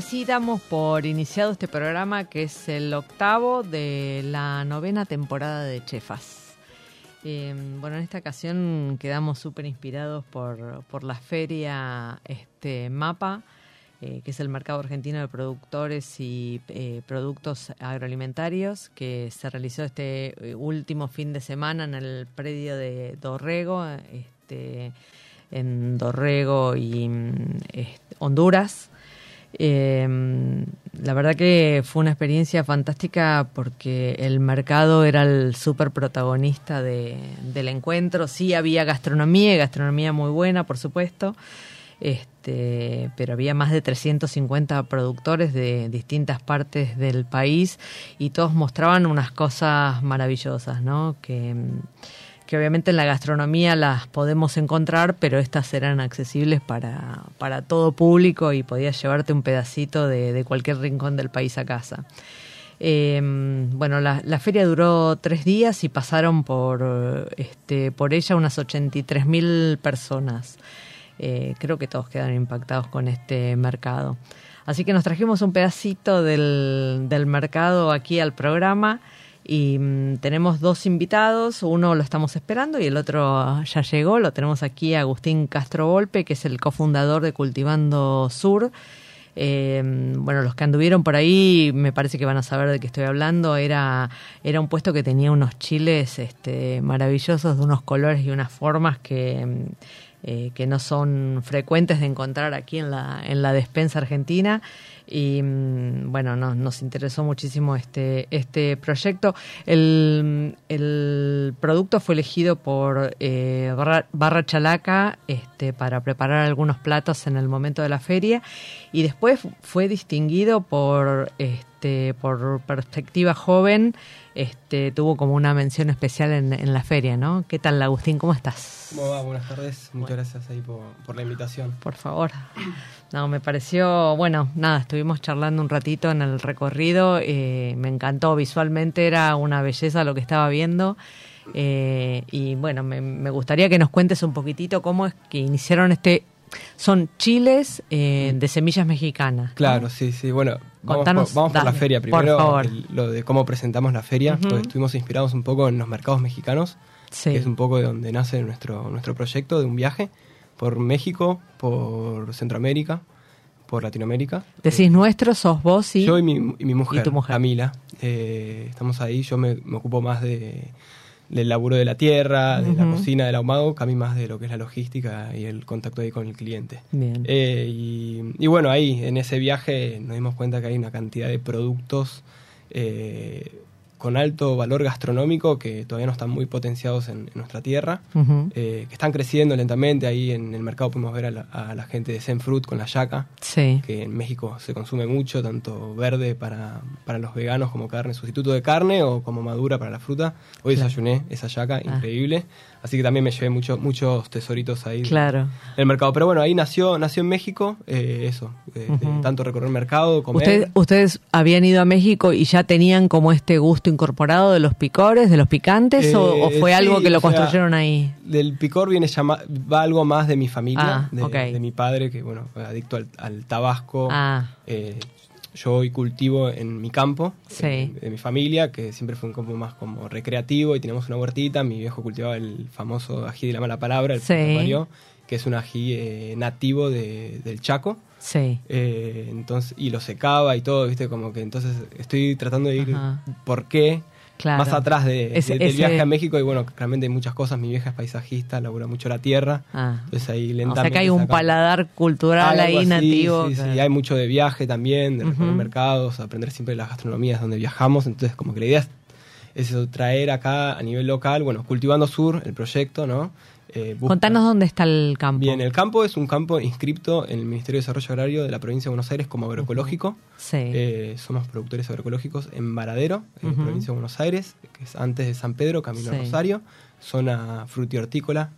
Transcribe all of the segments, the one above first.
Así damos por iniciado este programa que es el octavo de la novena temporada de Chefas. Eh, bueno, en esta ocasión quedamos súper inspirados por, por la feria este, MAPA, eh, que es el Mercado Argentino de Productores y eh, Productos Agroalimentarios, que se realizó este eh, último fin de semana en el predio de Dorrego, este, en Dorrego y mm, Honduras. Eh, la verdad que fue una experiencia fantástica porque el mercado era el súper protagonista de, del encuentro. Sí había gastronomía, gastronomía muy buena, por supuesto, este, pero había más de 350 productores de distintas partes del país y todos mostraban unas cosas maravillosas, ¿no? Que, que obviamente en la gastronomía las podemos encontrar, pero estas eran accesibles para, para todo público y podías llevarte un pedacito de, de cualquier rincón del país a casa. Eh, bueno, la, la, feria duró tres días y pasaron por, este, por ella unas 83 mil personas. Eh, creo que todos quedaron impactados con este mercado. Así que nos trajimos un pedacito del, del mercado aquí al programa y mm, tenemos dos invitados, uno lo estamos esperando y el otro ya llegó, lo tenemos aquí Agustín Castro Volpe, que es el cofundador de Cultivando Sur. Eh, bueno, los que anduvieron por ahí me parece que van a saber de qué estoy hablando. Era, era un puesto que tenía unos chiles este, maravillosos, de unos colores y unas formas que, eh, que no son frecuentes de encontrar aquí en la, en la despensa argentina y bueno, no, nos interesó muchísimo este, este proyecto. El, el producto fue elegido por eh, Barra, Barra, Chalaca este, para preparar algunos platos en el momento de la feria y después fue distinguido por, este, por Perspectiva Joven, este, tuvo como una mención especial en, en la feria, ¿no? ¿Qué tal, Agustín? ¿Cómo estás? ¿Cómo va? Buenas tardes. Muchas bueno. gracias ahí por, por la invitación. Por favor. No, me pareció, bueno, nada, estuvimos charlando un ratito en el recorrido, eh, me encantó, visualmente era una belleza lo que estaba viendo. Eh, y bueno, me, me, gustaría que nos cuentes un poquitito cómo es que iniciaron este... Son chiles eh, de semillas mexicanas. Claro, ¿no? sí, sí. Bueno, vamos, Contanos, por, vamos dale, por la feria primero. Por favor. El, lo de cómo presentamos la feria. Uh -huh. Estuvimos inspirados un poco en los mercados mexicanos, sí. que es un poco de donde nace nuestro, nuestro proyecto de un viaje por México, por Centroamérica, por Latinoamérica. Decís eh, nuestro, sos vos y... Yo y mi, y mi mujer, ¿Y tu mujer? Camila. Eh, estamos ahí, yo me, me, ocupo más de, del laburo de la tierra, de uh -huh. la cocina, del ahumado, Cami más de lo que es la logística y el contacto ahí con el cliente. Bien. Eh, y, y, bueno, ahí en ese viaje nos dimos cuenta que hay una cantidad de productos eh, con alto valor gastronómico que todavía no están muy potenciados en, en nuestra tierra, uh -huh. eh, que están creciendo lentamente. Ahí en el mercado pudimos ver a la, a la gente de Zen Fruit con la yaca, sí. que en México se consume mucho, tanto verde para, para los veganos como carne, sustituto de carne o como madura para la fruta. Hoy claro. desayuné esa yaca, ah. increíble. Así que también me llevé mucho, muchos tesoritos ahí claro. del mercado. Pero bueno, ahí nació, nació en México, eh, eso, eh, uh -huh. tanto recorrer el mercado, comer. ¿Usted, ustedes habían ido a México y ya tenían como este gusto incorporado de los picores, de los picantes, eh, o, o, fue sí, algo que lo sea, construyeron ahí? Del picor viene llama, va algo más de mi familia, ah, de, okay. de, mi padre, que bueno, adicto al, al tabasco. Ah. Yo hoy cultivo en mi campo, Sí. de mi familia, que siempre fue un campo más como recreativo y teníamos una huertita. Mi viejo cultivaba el famoso ají de la mala palabra, el Sí. parió, que es un ají eh, nativo de- del Chaco. Sí. Eh, entonces, y lo secaba y todo, ¿viste? Como que entonces estoy tratando de ir Ajá. por qué Claro. más atrás de, de- del ese- viaje a México. Y bueno, realmente hay muchas cosas. Mi vieja es paisajista, labura mucho la tierra. Ah. Entonces ahí O lentamente. sea que hay un paladar cultural ahí así, nativo. Sí, que- sí, hay mucho de viaje también, de recorrer mercados, aprender siempre las gastronomías donde viajamos. Entonces, como que la idea es, es eso, traer acá a nivel local, bueno, Cultivando Sur, el proyecto, ¿no? Eh, Contanos dónde está el campo. Bien, el campo es un campo inscripto en el Ministerio de Desarrollo Agrario de la provincia de Buenos Aires como agroecológico. Sí. Eh, somos productores agroecológicos en Varadero, en la provincia de Buenos Aires, que es antes de San Pedro, camino a. Rosario, zona frutihortícola.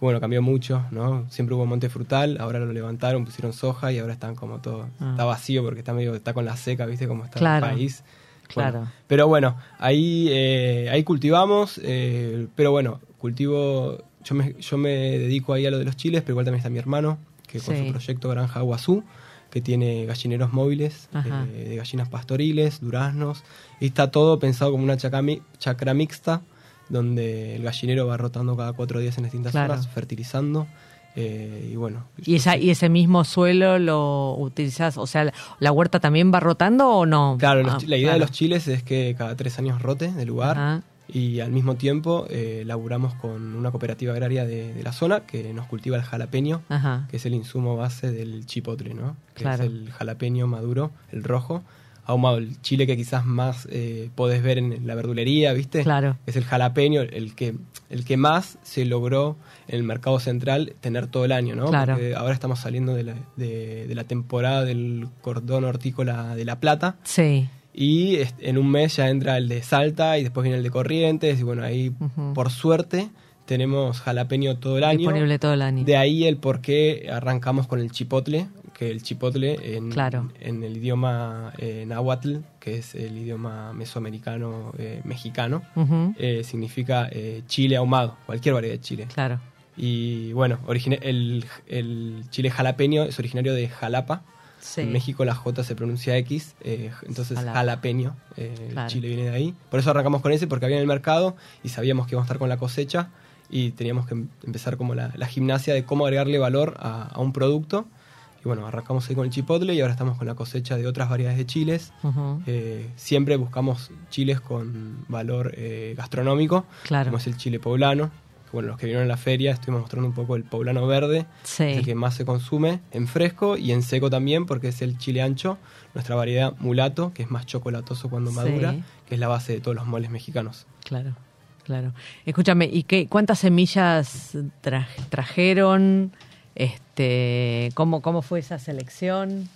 Bueno, cambió mucho, ¿no? Siempre hubo monte frutal, ahora lo levantaron, pusieron soja y ahora están como todo, Ah. está vacío porque está medio, está con la seca, ¿viste? Como está Claro. el país. Bueno, Claro. pero bueno, ahí, eh, ahí cultivamos, eh, pero bueno, cultivo, yo me, yo me dedico ahí a lo de los chiles, pero igual también está mi hermano, que con Sí. su proyecto Granja Aguazú, que tiene gallineros móviles, eh, de gallinas pastoriles, duraznos, y está todo pensado como una chacra, mi- chacra mixta, donde el gallinero va rotando cada cuatro días en distintas Claro. horas, fertilizando, eh, y bueno. ¿Y, esa, ¿Y ese mismo suelo lo utilizas? O sea, ¿la, huerta también va rotando o no? Claro, Ah, la idea de los chiles es que cada tres años rote de lugar Ajá. Y al mismo tiempo eh, laburamos con una cooperativa agraria de, de la zona que nos cultiva el jalapeño, Ajá. que es el insumo base del chipotle, ¿no? Que Claro. es el jalapeño maduro, el rojo, ahumado, el chile que quizás más eh, podés ver en la verdulería, ¿viste? Claro. Es el jalapeño, el que, el que más se logró en el mercado central tener todo el año, ¿no? Claro. Porque ahora estamos saliendo de la, de, de la temporada del cordón hortícola de La Plata. Sí. Y en un mes ya entra el de Salta y después viene el de Corrientes. Y bueno, ahí por suerte tenemos jalapeño todo el año. Disponible todo el año. De ahí el por qué arrancamos con el chipotle, que el chipotle en, Claro. en el idioma eh, náhuatl, que es el idioma mesoamericano eh, mexicano, Ujú. eh, significa eh, chile ahumado, cualquier variedad de chile. Claro. Y bueno, el, el chile jalapeño es originario de Jalapa. Sí. En México la J se pronuncia X, eh, entonces Jalapa. jalapeño, eh, Claro. chile viene de ahí. Por eso arrancamos con ese, porque había en el mercado y sabíamos que íbamos a estar con la cosecha y teníamos que em- empezar como la, la gimnasia de cómo agregarle valor a, a un producto. Y bueno, arrancamos ahí con el chipotle y ahora estamos con la cosecha de otras variedades de chiles. Eh, siempre buscamos chiles con valor eh, gastronómico, Claro. como es el chile poblano. Bueno, los que vinieron a la feria estuvimos mostrando un poco el poblano verde, Sí. es el que más se consume en fresco y en seco también, porque es el chile ancho, nuestra variedad mulato, que es más chocolatoso cuando Sí. madura, que es la base de todos los moles mexicanos. Claro, claro. Escúchame, ¿y qué, cuántas semillas tra- trajeron? Este, ¿cómo, ¿Cómo fue esa selección?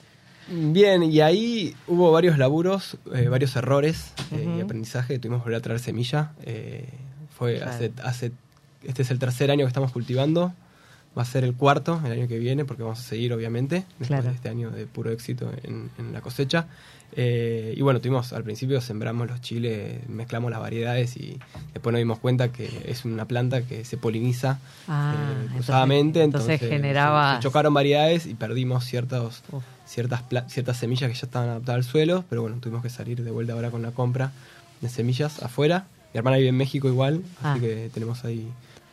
Bien, y ahí hubo varios laburos, eh, varios errores eh, y aprendizaje. Tuvimos que volver a traer semilla. eh, fue Claro. hace, hace. Este es el tercer año que estamos cultivando. Va a ser el cuarto el año que viene, porque vamos a seguir, obviamente, después Claro. de este año de puro éxito en, en la cosecha. Eh, y bueno, tuvimos al principio sembramos los chiles, mezclamos las variedades y después nos dimos cuenta que es una planta que se poliniza Ah, eh, cruzadamente. entonces generaba- se chocaron variedades y perdimos ciertos Uf. ciertas, ciertas semillas que ya estaban adaptadas al suelo, pero bueno, tuvimos que salir de vuelta ahora con la compra de semillas afuera. Mi hermana vive en México igual, así Ah. que tenemos ahí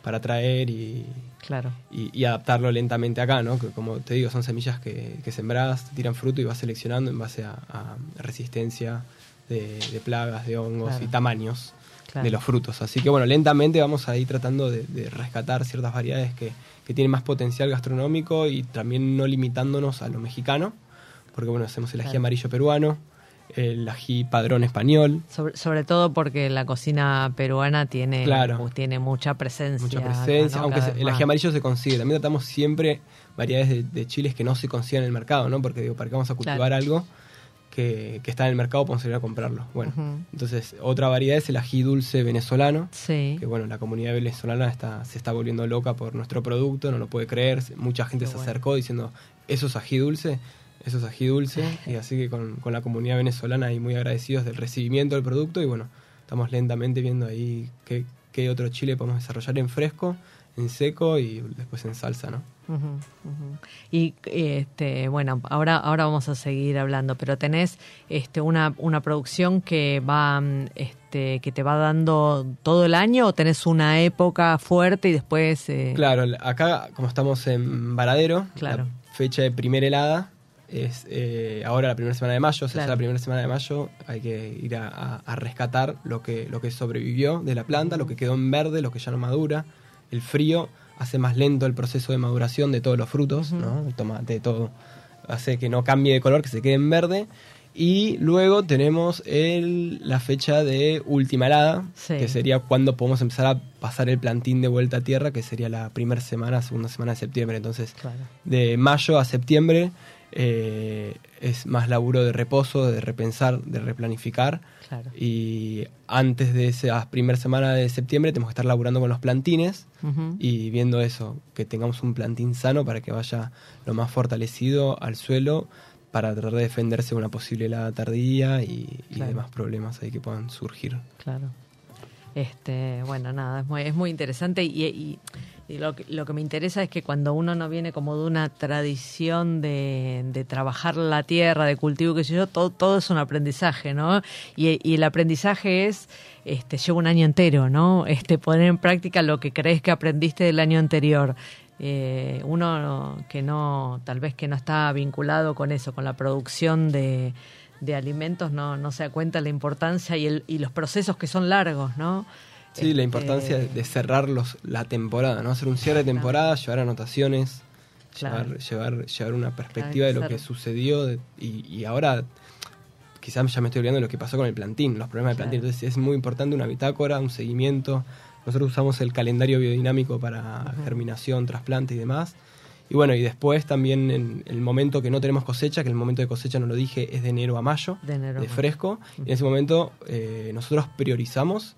para traer y, Claro, y- y adaptarlo lentamente acá, ¿no? Que como te digo, son semillas que, que sembrás, tiran fruto y vas seleccionando en base a, a resistencia de, de plagas, de hongos Claro. y tamaños claro. de los frutos. Así que bueno, lentamente vamos a ir tratando de, de rescatar ciertas variedades que, que tienen más potencial gastronómico y también no limitándonos a lo mexicano, porque bueno, hacemos el ají amarillo peruano, el ají padrón español, Sobre, sobre todo porque la cocina peruana tiene, Claro. uh, tiene mucha presencia. mucha acá, presencia, ¿no? aunque el ají amarillo se consigue. También tratamos siempre variedades de, de chiles que no se consiguen en el mercado, ¿no? Porque digo, ¿para qué vamos a cultivar Claro. algo que, que está en el mercado? Podemos ir a comprarlo. Bueno, entonces otra variedad es el ají dulce venezolano, Sí, que bueno, la comunidad venezolana está, se está volviendo loca por nuestro producto, no lo puede creer. Mucha gente Qué se bueno. acercó diciendo, ¿eso es ají dulce? Eso es ají dulce. y así que con, con la comunidad venezolana y muy agradecidos del recibimiento del producto. Y bueno, estamos lentamente viendo ahí qué, qué otro chile podemos desarrollar en fresco, en seco y después en salsa, ¿no? Y este, bueno, ahora, ahora vamos a seguir hablando, pero tenés este, una, una producción que va, este, que te va dando todo el año o tenés una época fuerte y después eh, Claro, acá como estamos en Varadero, Claro. la fecha de primera helada es eh, ahora la primera semana de mayo, o sea, Claro. la primera semana de mayo hay que ir a, a- a rescatar lo que, lo que sobrevivió de la planta, lo que quedó en verde, lo que ya no madura. El frío hace más lento el proceso de maduración de todos los frutos, ¿no? El tomate, todo. Hace que no cambie de color, que se quede en verde. Y luego tenemos el, la fecha de última helada, Sí. que sería cuando podemos empezar a pasar el plantín de vuelta a tierra, que sería la primera semana, segunda semana de septiembre. Entonces, Claro. de mayo a septiembre eh, es más laburo de reposo, de repensar, de replanificar. Claro. Y antes de esa primera semana de septiembre tenemos que estar laburando con los plantines y viendo eso, que tengamos un plantín sano para que vaya lo más fortalecido al suelo para tratar de defenderse de una posible helada tardía y, demás problemas ahí que puedan surgir. Claro. Este, bueno, nada, es muy, es muy interesante y, y- y lo, que, lo que me interesa es que cuando uno no viene como de una tradición de, de trabajar la tierra, de cultivo, qué sé yo, todo, todo es un aprendizaje, ¿no? Y, el aprendizaje es, este, lleva un año entero, ¿no? Este, poner en práctica lo que crees que aprendiste del año anterior. Eh, uno que no, tal vez que no está vinculado con eso, con la producción de, de alimentos, no, no se da cuenta la importancia y, el, y los procesos que son largos, ¿no? Sí, la Este, importancia de, de cerrar los, la temporada, ¿no? Hacer un cierre de temporada, llevar anotaciones, Claro. llevar, llevar, llevar una perspectiva de lo Claro. que sucedió de- y, y ahora quizás ya me estoy olvidando de lo que pasó con el plantín, los problemas del plantín. Claro. Entonces es muy importante una bitácora, un seguimiento. Nosotros usamos el calendario biodinámico para germinación, trasplante y demás. Y bueno, y después también en el momento que no tenemos cosecha, que el momento de cosecha, no lo dije, es de enero a mayo, De enero mayo. fresco. Y en ese momento eh, nosotros priorizamos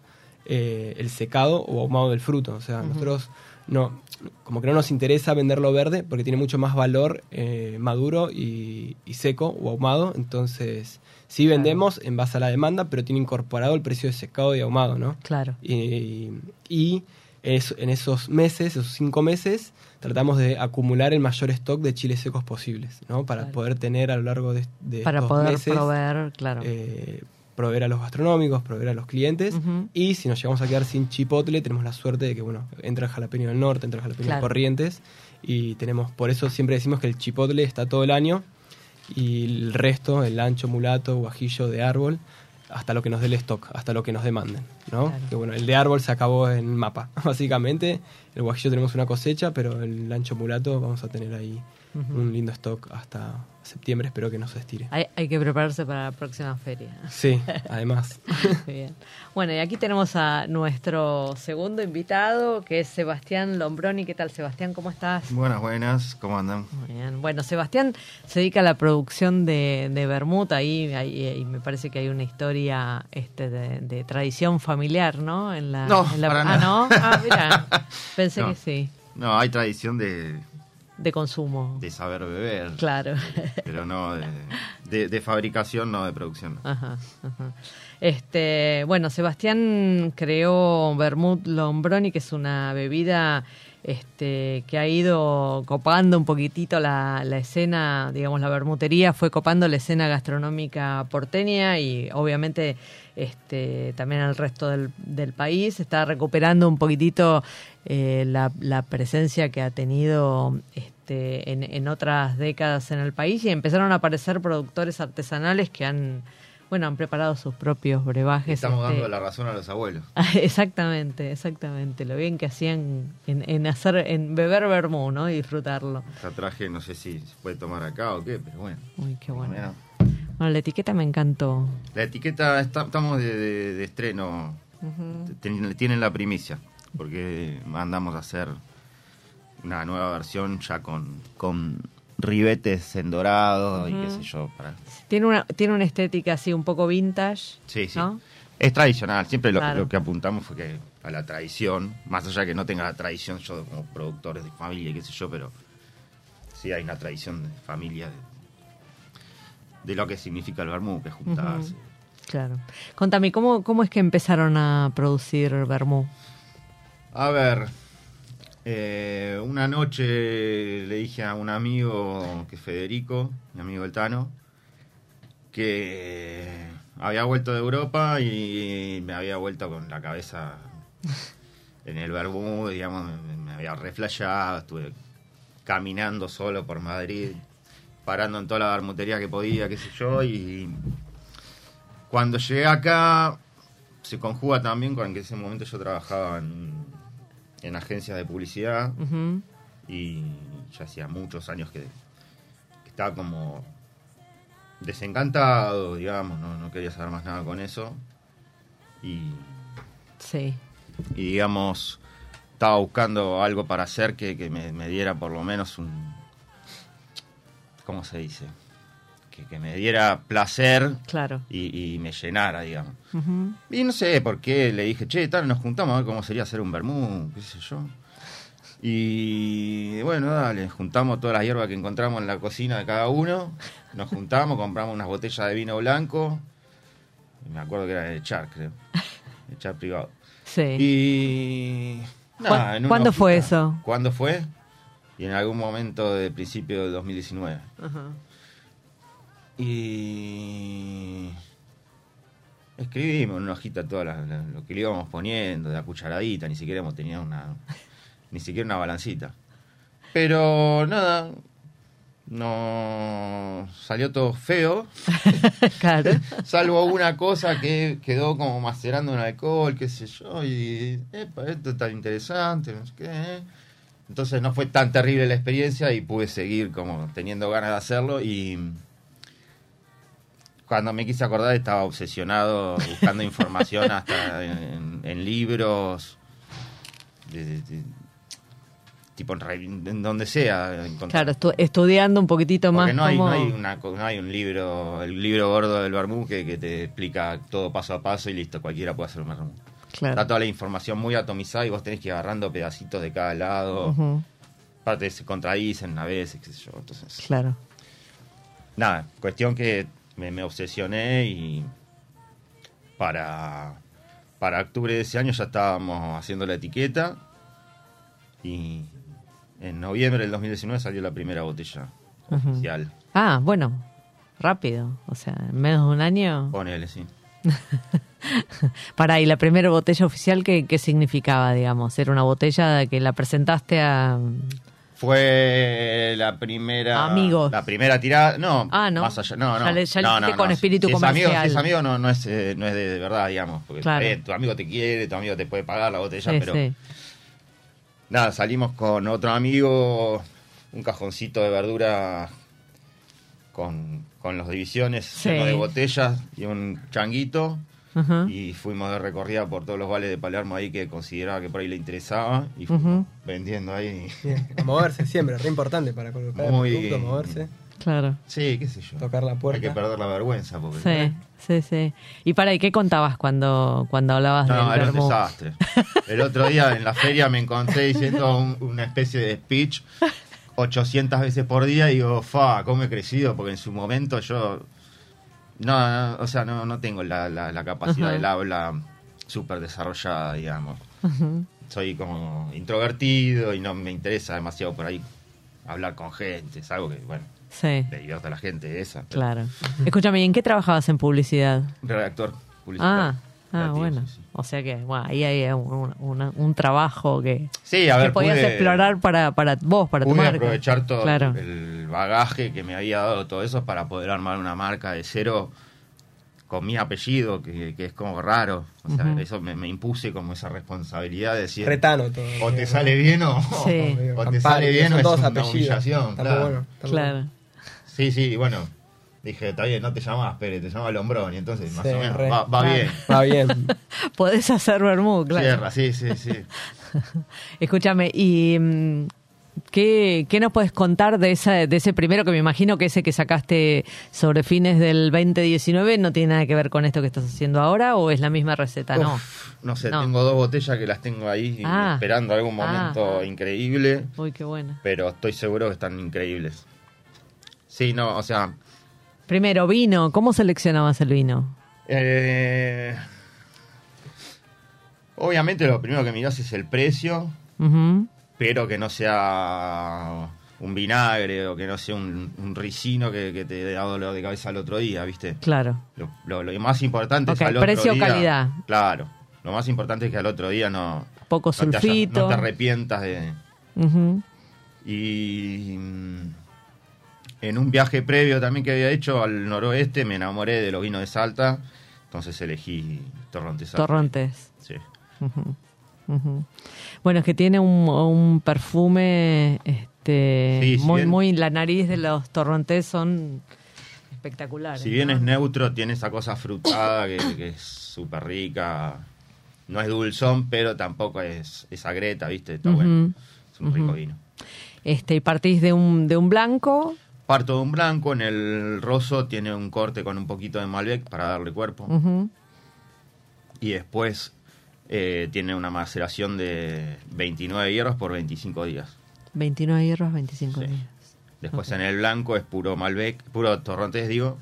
eh, el secado o ahumado del fruto. O sea, nosotros no, como que no nos interesa venderlo verde porque tiene mucho más valor eh, maduro y, y seco o ahumado. Entonces, sí Claro. vendemos en base a la demanda, pero tiene incorporado el precio de secado y ahumado, ¿no? Claro. Y, y es- en esos meses, esos cinco meses, tratamos de acumular el mayor stock de chiles secos posibles, ¿no? Para Claro. poder tener a lo largo de, de Para estos poder meses, proveer, claro. eh, proveer a los gastronómicos, proveer a los clientes. Y si nos llegamos a quedar sin chipotle, tenemos la suerte de que, bueno, entra el jalapeño del norte, entra el jalapeño Claro. de Corrientes. Y tenemos, por eso siempre decimos que el chipotle está todo el año. Y el resto, el ancho, mulato, guajillo de árbol, hasta lo que nos dé el stock, hasta lo que nos demanden, ¿no? Claro. Que bueno, el de árbol se acabó en mapa, básicamente. El guajillo tenemos una cosecha, pero el ancho mulato vamos a tener ahí Un lindo stock hasta septiembre, espero que no se estire. Hay, hay que prepararse para la próxima feria. Sí, además. Bien. Bueno, y aquí tenemos a nuestro segundo invitado, que es Sebastián Lombroni. ¿Qué tal, Sebastián? ¿Cómo estás? Buenas, buenas, ¿cómo andan? Muy bien. Bueno, Sebastián se dedica a la producción de, de vermut. Ahí, ahí- ahí me parece que hay una historia este, de, de tradición familiar, ¿no? En la, No, en la- para ah, nada. ¿no? Ah, mira. Pensé No. que sí. No, hay tradición de, De consumo. de saber beber, Claro. pero no de, de- de fabricación, no de producción. Ajá, ajá. Este, bueno, Sebastián creó Vermut Lombroni, que es una bebida este, que ha ido copando un poquitito la, la escena, digamos, la bermutería fue copando la escena gastronómica porteña y obviamente este, también al resto del, del país. Está recuperando un poquitito eh, la, la presencia que ha tenido este, en, en otras décadas en el país y empezaron a aparecer productores artesanales que han bueno, han preparado sus propios brebajes. Estamos este, dando la razón a los abuelos. Exactamente, exactamente. Lo bien que hacían en, en hacer, en beber vermú, ¿no? Y disfrutarlo. Ya traje, no sé si se puede tomar acá o qué, pero bueno. Uy, qué bueno. Bueno, la etiqueta me encantó. La etiqueta, está- estamos de, de- de estreno. Ten- tienen la primicia, porque mandamos a hacer una nueva versión ya con, con ribetes en dorado y qué sé yo. Para... Tiene una, tiene una estética así un poco vintage. Sí, sí. ¿no? Es tradicional, siempre lo, Claro. lo que apuntamos fue que a la tradición, más allá que no tenga la tradición yo como productores de familia, qué sé yo, pero sí hay una tradición de familia de, de lo que significa el vermú, que es juntarse. Claro. Contame, ¿cómo, ¿cómo es que empezaron a producir vermú? A ver, Eh, una noche le dije a un amigo, que es Federico, mi amigo el Tano, que había vuelto de Europa y me había vuelto con la cabeza en el Bermú, digamos, me, me había reflejado, estuve caminando solo por Madrid, parando en toda la bermutería que podía, qué sé yo, y cuando llegué acá se conjuga también con que en ese momento yo trabajaba en, en agencias de publicidad y ya hacía muchos años que, que estaba como desencantado, digamos, no, no quería saber más nada con eso. Y, Sí. y, digamos, estaba buscando algo para hacer que, que me, me diera por lo menos un... ¿Cómo se dice? Que, que me diera placer Claro. y, y me llenara, digamos. Y no sé por qué le dije, che, tal, nos juntamos a ver cómo sería hacer un vermú, qué sé yo. Y bueno, dale, juntamos todas las hierbas que encontramos en la cocina de cada uno, nos juntamos, compramos unas botellas de vino blanco, y me acuerdo que era de Char, creo, de Char privado. Sí. Y... ¿Cuán- en una cuándo fue eso? ¿Cuándo fue? Y en algún momento de principio de 2019. Ajá. Y escribimos en una hojita todo lo que le íbamos poniendo, de la cucharadita, ni siquiera hemos tenido una, ni siquiera una balancita. Pero nada, no salió todo feo, claro. salvo una cosa que quedó como macerando en alcohol, qué sé yo, y epa, esto está interesante, no sé qué. Entonces no fue tan terrible la experiencia y pude seguir como teniendo ganas de hacerlo y cuando me quise acordar estaba obsesionado buscando información hasta en, en libros, de- de- de- tipo en, en donde sea. Claro, estu- estudiando un poquito más Porque no hay, no, hay una no hay un libro, el libro gordo del Bermú que, que te explica todo paso a paso y listo, cualquiera puede hacer un Bermú. Claro. Está toda la información muy atomizada y vos tenés que ir agarrando pedacitos de cada lado. Ujú, Aparte se contradicen a veces, qué sé yo. Entonces, Claro. nada, cuestión que me, me obsesioné y para, para octubre de ese año ya estábamos haciendo la etiqueta y en noviembre del 2019 salió la primera botella oficial. Ah, bueno, rápido. O sea, en menos de un año. Ponele, sí. Para, ¿y la primera botella oficial qué, qué significaba, digamos? ¿Era una botella que la presentaste a...? Fue la primera. Amigos. La primera tirada. No, Ah, ¿no? más allá. No, no. Ya le- ya le no, hiciste no, con no. espíritu si es amigo, comercial. si es amigo, no, no, es, eh, no es de, de verdad, digamos. Porque Claro. eh, tu amigo te quiere, tu amigo te puede pagar la botella, Sí, pero. sí. Nada, salimos con otro amigo, un cajoncito de verdura con, con los divisiones Sí. lleno de botellas y un changuito. Y fuimos de recorrida por todos los vales de Palermo ahí que consideraba que por ahí le interesaba. Y fuimos vendiendo ahí. Bien, a moverse siempre, re importante para colocar Muy el producto, moverse, Claro. Sí, qué sé yo. tocar la Hay puerta. que perder la vergüenza. Porque, Sí, sí, sí. ¿Y para, ¿y qué contabas cuando, cuando hablabas No, del era un desastre. El otro día en la feria me encontré diciendo un- una especie de speech 800 veces por día y digo, fa, cómo he crecido, porque en su momento yo... No, no, o sea, no, no tengo la, la- la capacidad Ajá. del habla súper desarrollada, digamos. Soy como introvertido y no me interesa demasiado por ahí hablar con gente. Es algo que, bueno, Sí, le divierte a la gente esa. pero- claro. Escúchame, ¿y en qué trabajabas en publicidad? Redactor publicitario. Ah, ah, bueno. sí, sí. O sea que, bueno, ahí hay un, un- un trabajo que, Sí, a ver, que podías pude- explorar para, para vos, para tu Pude marca. aprovechar todo Claro. el bagaje que me había dado todo eso para poder armar una marca de cero con mi apellido, que, que es como raro. O sea, eso me, me impuse como esa responsabilidad de decir, Retano todo. o te sale bien o, Sí. o te Campari, sale bien o es una apellidos. humillación. Claro. bueno, Claro. bueno. Sí, sí, bueno, dije, está bien, no te llamas Pérez, te llamas Lombrón, y entonces más Sí, o menos re. va, va Claro. bien. Va bien. Podés hacer vermú, claro. Cierra, sí, sí, sí. Escúchame, ¿y mm, qué, qué nos puedes contar de, esa, de ese primero que me imagino que ese que sacaste sobre fines del 2019 no tiene nada que ver con esto que estás haciendo ahora o es la misma receta? no. Uf, no sé, No. tengo dos botellas que las tengo ahí Ah. esperando algún momento Ah. increíble. Uy, qué buena. pero estoy seguro que están increíbles. Sí, no, o sea, Primero, vino. ¿Cómo seleccionabas el vino? eh, obviamente lo primero que mirás es el precio, pero que no sea un vinagre o que no sea un, un ricino que, que te da dolor de cabeza al otro día, ¿viste? Claro. Lo, lo- lo más importante Ok, es al otro precio, día. calidad. Claro. Lo más importante es que al otro día no, Poco no, te, sulfito. no te arrepientas de. Y mm, en un viaje previo también que había hecho al noroeste me enamoré de los vinos de Salta, entonces elegí Torrontes. Salta. Torrontes. Sí. Bueno, es que tiene un, un perfume, este, Sí, si muy, bien- muy, la nariz de los torrontés son espectaculares. Si bien ¿no? es neutro, tiene esa cosa frutada que, que es súper rica. No es dulzón, pero tampoco es, es agreta, ¿viste? Está bueno. Es un rico vino. Este, y partís de un, de un blanco. Parto de un blanco, en el roso tiene un corte con un poquito de Malbec para darle cuerpo. Y después eh, tiene una maceración de 29 hierros por 25 días. 29 hierros, 25 Sí. días. Después en el blanco es puro Malbec, puro Torrontés, digo.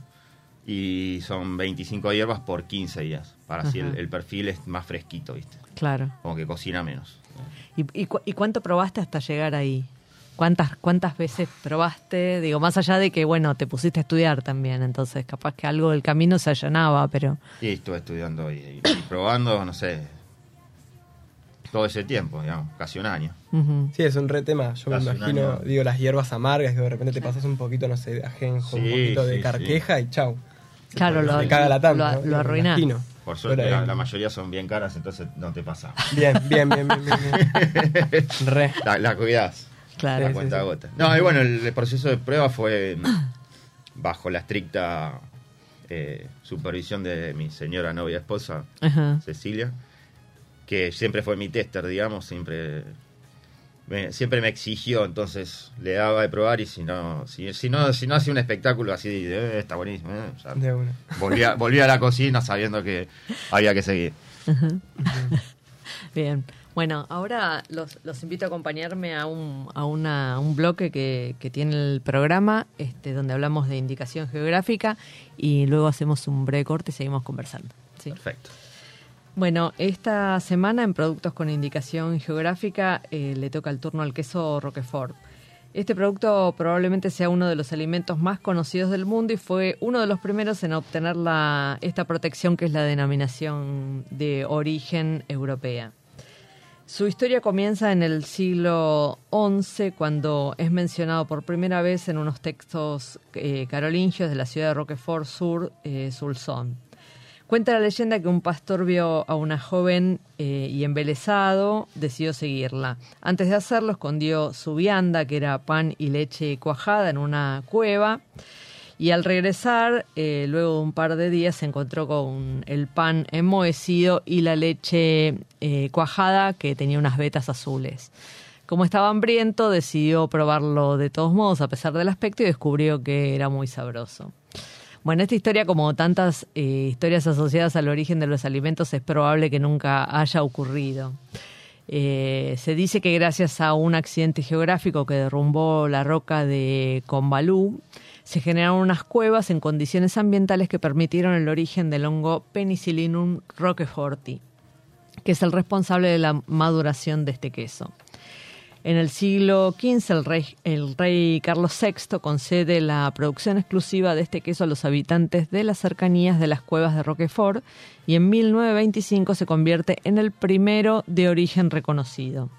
Y son 25 hierbas por 15 días. Para así el, Ajá. el perfil es más fresquito, ¿viste? Claro. Como que cocina menos. ¿Y, y, cu- y cuánto probaste hasta llegar ahí? ¿Cuántas, ¿Cuántas veces probaste? Digo, más allá de que, bueno, te pusiste a estudiar también, entonces capaz que algo del camino se allanaba, pero... Y estuve estudiando y, y- y probando, no sé, todo ese tiempo, digamos, casi un año. ujú. Sí, es un re tema. Yo me imagino, digo, las hierbas amargas, que de repente te pasas un poquito, no sé, de ajenjo, un Sí, poquito de sí, carqueja y chau. Claro, lo, te caga la tanda. lo, ¿no? lo. Por suerte Pero, la, la mayoría son bien caras, entonces no te pasa. Bien, bien, bien, bien, bien. bien. Re. La, la cuidás. Claro. Cuenta gota. No, y bueno, el, proceso de prueba fue mm, bajo la estricta eh, supervisión de mi señora novia esposa, Ajá. Cecilia, que siempre fue mi tester, digamos, siempre me, siempre me exigió, entonces le daba de probar y si no, si, si no, si no hacía un espectáculo así, de, "Eh, está buenísimo, eh", De una. volvía, volvía a la cocina sabiendo que había que seguir. Bien. Bueno, ahora los, los invito a acompañarme a un, a una, un bloque que, que tiene el programa, este, donde hablamos de indicación geográfica y luego hacemos un breve corte y seguimos conversando. ¿sí? Perfecto. Bueno, esta semana en Productos con Indicación Geográfica eh, le toca el turno al queso Roquefort. Este producto probablemente sea uno de los alimentos más conocidos del mundo y fue uno de los primeros en obtener la, esta protección que es la denominación de origen europea. Su historia comienza en el siglo XI, cuando es mencionado por primera vez en unos textos eh, carolingios de la ciudad de Roquefort sur eh, Soulzon. Cuenta la leyenda que un pastor vio a una joven eh, y embelesado decidió seguirla. Antes de hacerlo, escondió su vianda, que era pan y leche cuajada, en una cueva. Y al regresar, eh, luego de un par de días, se encontró con el pan enmohecido y la leche eh, cuajada que tenía unas vetas azules. Como estaba hambriento, decidió probarlo de todos modos, a pesar del aspecto, y descubrió que era muy sabroso. Bueno, esta historia, como tantas eh, historias asociadas al origen de los alimentos, es probable que nunca haya ocurrido. Se dice que gracias a un accidente geográfico que derrumbó la roca de Combalú, se generaron unas cuevas en condiciones ambientales que permitieron el origen del hongo Penicillinum roqueforti, que es el responsable de la maduración de este queso. En el siglo XV, el rey, Carlos VI concede la producción exclusiva de este queso a los habitantes de las cercanías de las cuevas de Roquefort y en 1925 se convierte en el primero de origen reconocido.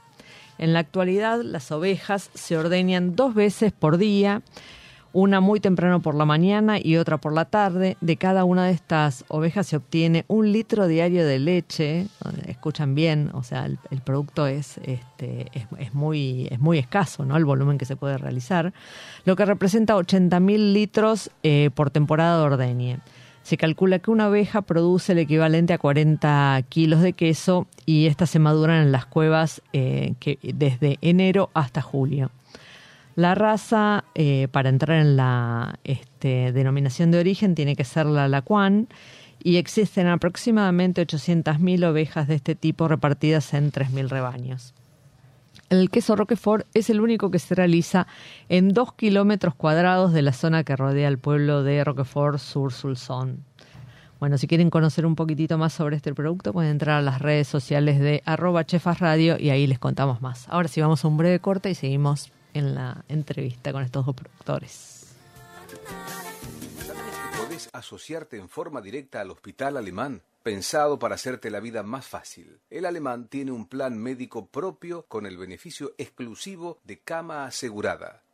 En la actualidad, las ovejas se ordeñan dos veces por día, una muy temprano por la mañana y otra por la tarde. De cada una de estas ovejas se obtiene un litro diario de leche. Escuchan bien, o sea, el, producto es, este, es, es muy, es muy escaso, ¿no? El volumen que se puede realizar, lo que representa 80.000 litros eh, por temporada de ordeñe. Se calcula que una oveja produce el equivalente a 40 kilos de queso y estas se maduran en las cuevas eh, que, desde enero hasta julio. La raza, eh, para entrar en la este, denominación de origen, tiene que ser la Lacuan y existen aproximadamente 800.000 ovejas de este tipo repartidas en 3.000 rebaños. El queso Roquefort es el único que se realiza en 2 kilómetros cuadrados de la zona que rodea el pueblo de Roquefort sur Sulzón. Bueno, si quieren conocer un poquitito más sobre este producto, pueden entrar a las redes sociales de arroba chefasradio y ahí les contamos más. Ahora sí, vamos a un breve corte y seguimos en la entrevista con estos dos productores. Podés asociarte en forma directa al Hospital Alemán pensado para hacerte la vida más fácil. El alemán tiene un plan médico propio con el beneficio exclusivo de cama asegurada,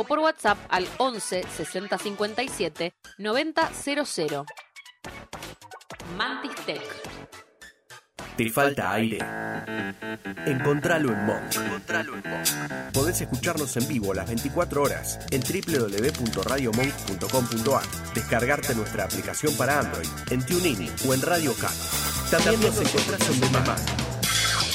o por WhatsApp al 11 60 57 90 00. Mantis Tech. ¿Te falta aire? Encontralo en Monk. Podés escucharnos en vivo las 24 horas en www.radiomonk.com.ar. Descargarte nuestra aplicación para Android en TuneIn o en Radio Cat. También nos encontrás en demand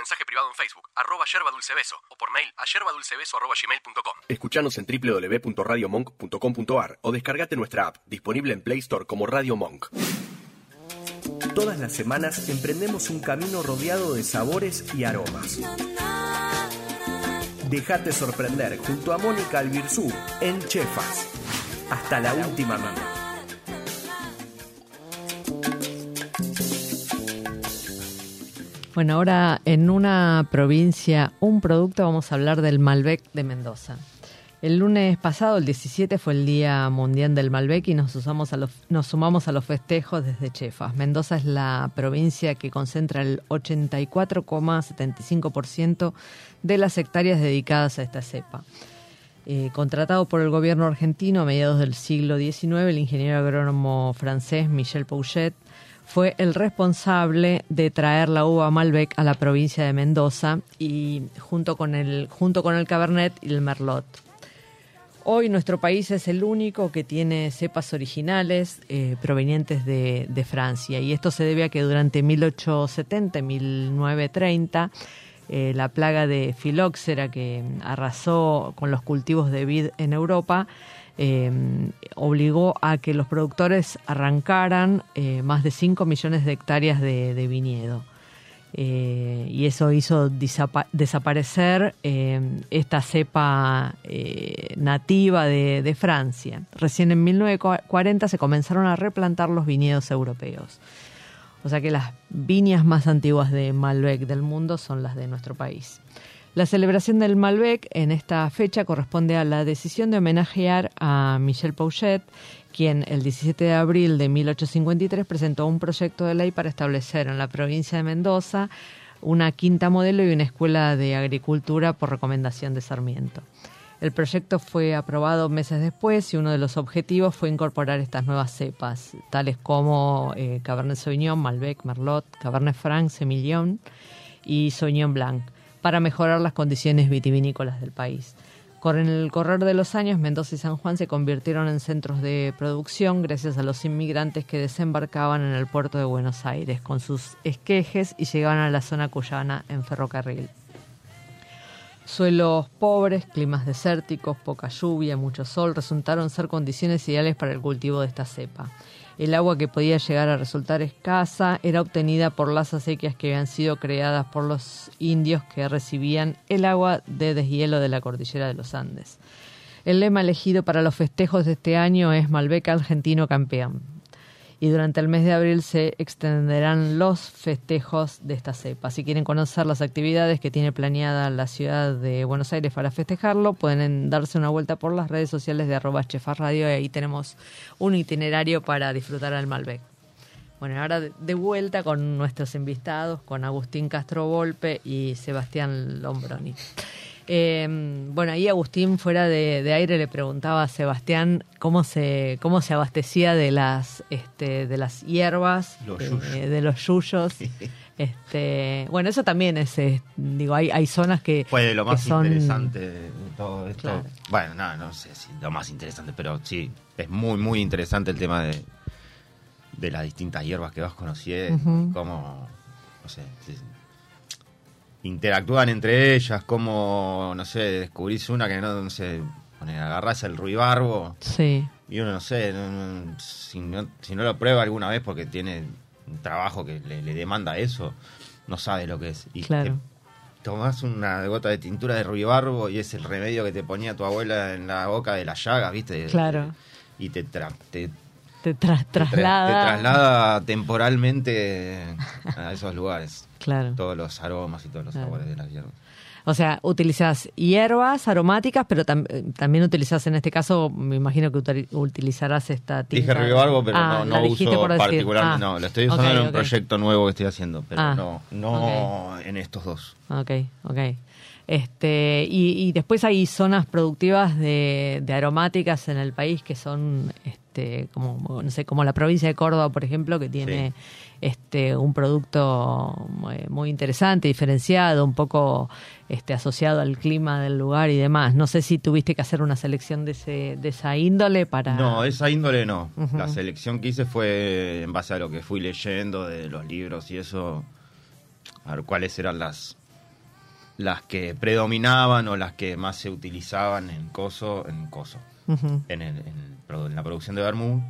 Mensaje privado en Facebook, arroba yerba dulce beso, o por mail a yerbadulcebeso arroba gmail.com. Escuchanos en www.radiomonk.com.ar o descargate nuestra app, disponible en Play Store como Radio Monk. Todas las semanas emprendemos un camino rodeado de sabores y aromas. Déjate sorprender junto a Mónica Albirzú en Chefas. Hasta la última mano. Bueno, ahora en una provincia, un producto, vamos a hablar del Malbec de Mendoza. El lunes pasado, el 17, fue el Día Mundial del Malbec y nos, sumamos a los festejos desde Chefas. Mendoza es la provincia que concentra el 84,75% de las hectáreas dedicadas a esta cepa. Eh, contratado por el gobierno argentino a mediados del siglo XIX, el ingeniero agrónomo francés Michel Pouchet fue el responsable de traer la uva Malbec a la provincia de Mendoza y junto con el, junto con el Cabernet y el Merlot. Hoy nuestro país es el único que tiene cepas originales eh, provenientes de, Francia y esto se debe a que durante 1870 y 1930 eh, la plaga de filóxera que arrasó con los cultivos de vid en Europa eh, obligó a que los productores arrancaran eh, más de 5 millones de hectáreas de, viñedo. Eh, y eso hizo desaparecer eh, esta cepa eh, nativa de, de, Francia. Recién en 1940 se comenzaron a replantar los viñedos europeos. O sea que las viñas más antiguas de Malbec del mundo son las de nuestro país. La celebración del Malbec en esta fecha corresponde a la decisión de homenajear a Michel Pouchet, quien el 17 de abril de 1853 presentó un proyecto de ley para establecer en la provincia de Mendoza una quinta modelo y una escuela de agricultura por recomendación de Sarmiento. El proyecto fue aprobado meses después y uno de los objetivos fue incorporar estas nuevas cepas, tales como eh, Cabernet Sauvignon, Malbec, Merlot, Cabernet Franc, Semillon y Sauvignon Blanc para mejorar las condiciones vitivinícolas del país. Con el correr de los años, Mendoza y San Juan se convirtieron en centros de producción gracias a los inmigrantes que desembarcaban en el puerto de Buenos Aires con sus esquejes y llegaban a la zona cuyana en ferrocarril. Suelos pobres, climas desérticos, poca lluvia, mucho sol resultaron ser condiciones ideales para el cultivo de esta cepa. El agua que podía llegar a resultar escasa era obtenida por las acequias que habían sido creadas por los indios que recibían el agua de deshielo de la cordillera de los Andes. El lema elegido para los festejos de este año es Malbec argentino campeón. Y durante el mes de abril se extenderán los festejos de esta cepa. Si quieren conocer las actividades que tiene planeada la ciudad de Buenos Aires para festejarlo, pueden darse una vuelta por las redes sociales de arroba Radio y ahí tenemos un itinerario para disfrutar al Malbec. Bueno, ahora de vuelta con nuestros invitados, con Agustín Castro Volpe y Sebastián Lombroni. Eh, bueno, ahí Agustín fuera de, de aire le preguntaba a Sebastián cómo se cómo se abastecía de las este, de las hierbas, Los de los yuyos. este, bueno, eso también es, eh, digo, hay, hay zonas que Fue de lo más son- interesante de todo esto. Claro. Bueno, no, no sé si lo más interesante, pero sí, es muy, muy interesante el tema de, de las distintas hierbas que vas conociendo, Ujú. cómo, no sé, interactúan entre ellas, cómo, no sé, descubrís una que no, no sé, agarrás el ruibarbo Sí, y uno, no sé, no- no- si, no, si no lo prueba alguna vez porque tiene un trabajo que le, le demanda eso, no sabe lo que es. Y Claro. te tomás una gota de tintura de ruibarbo y es el remedio que te ponía tu abuela en la boca de las llagas, ¿viste? Claro. Y te, tra- te, te tra- te tra- traslada. te traslada temporalmente a esos lugares. Claro. Todos los aromas y todos los Claro. sabores de las hierbas. O sea, utilizas hierbas aromáticas, pero tam- eh, también utilizas en este caso, me imagino que util- utilizarás esta tinta. Dije ruibarbo, pero Ah, no, no uso particularmente, Ah, no, lo estoy usando en un proyecto nuevo que estoy haciendo, pero Ah, no, no en estos dos. Ok, ok. Este, y, y después hay zonas productivas de, de aromáticas en el país que son, este, como, no sé, como la provincia de Córdoba, por ejemplo, que tiene este, un producto muy interesante, diferenciado, un poco este, asociado al clima del lugar y demás. No sé si tuviste que hacer una selección de, ese, de esa índole para... No, esa índole no. La selección que hice fue en base a lo que fui leyendo de los libros y eso, a ver cuáles eran las las que predominaban o las que más se utilizaban en coso, en coso, en, el- en la producción de vermouth.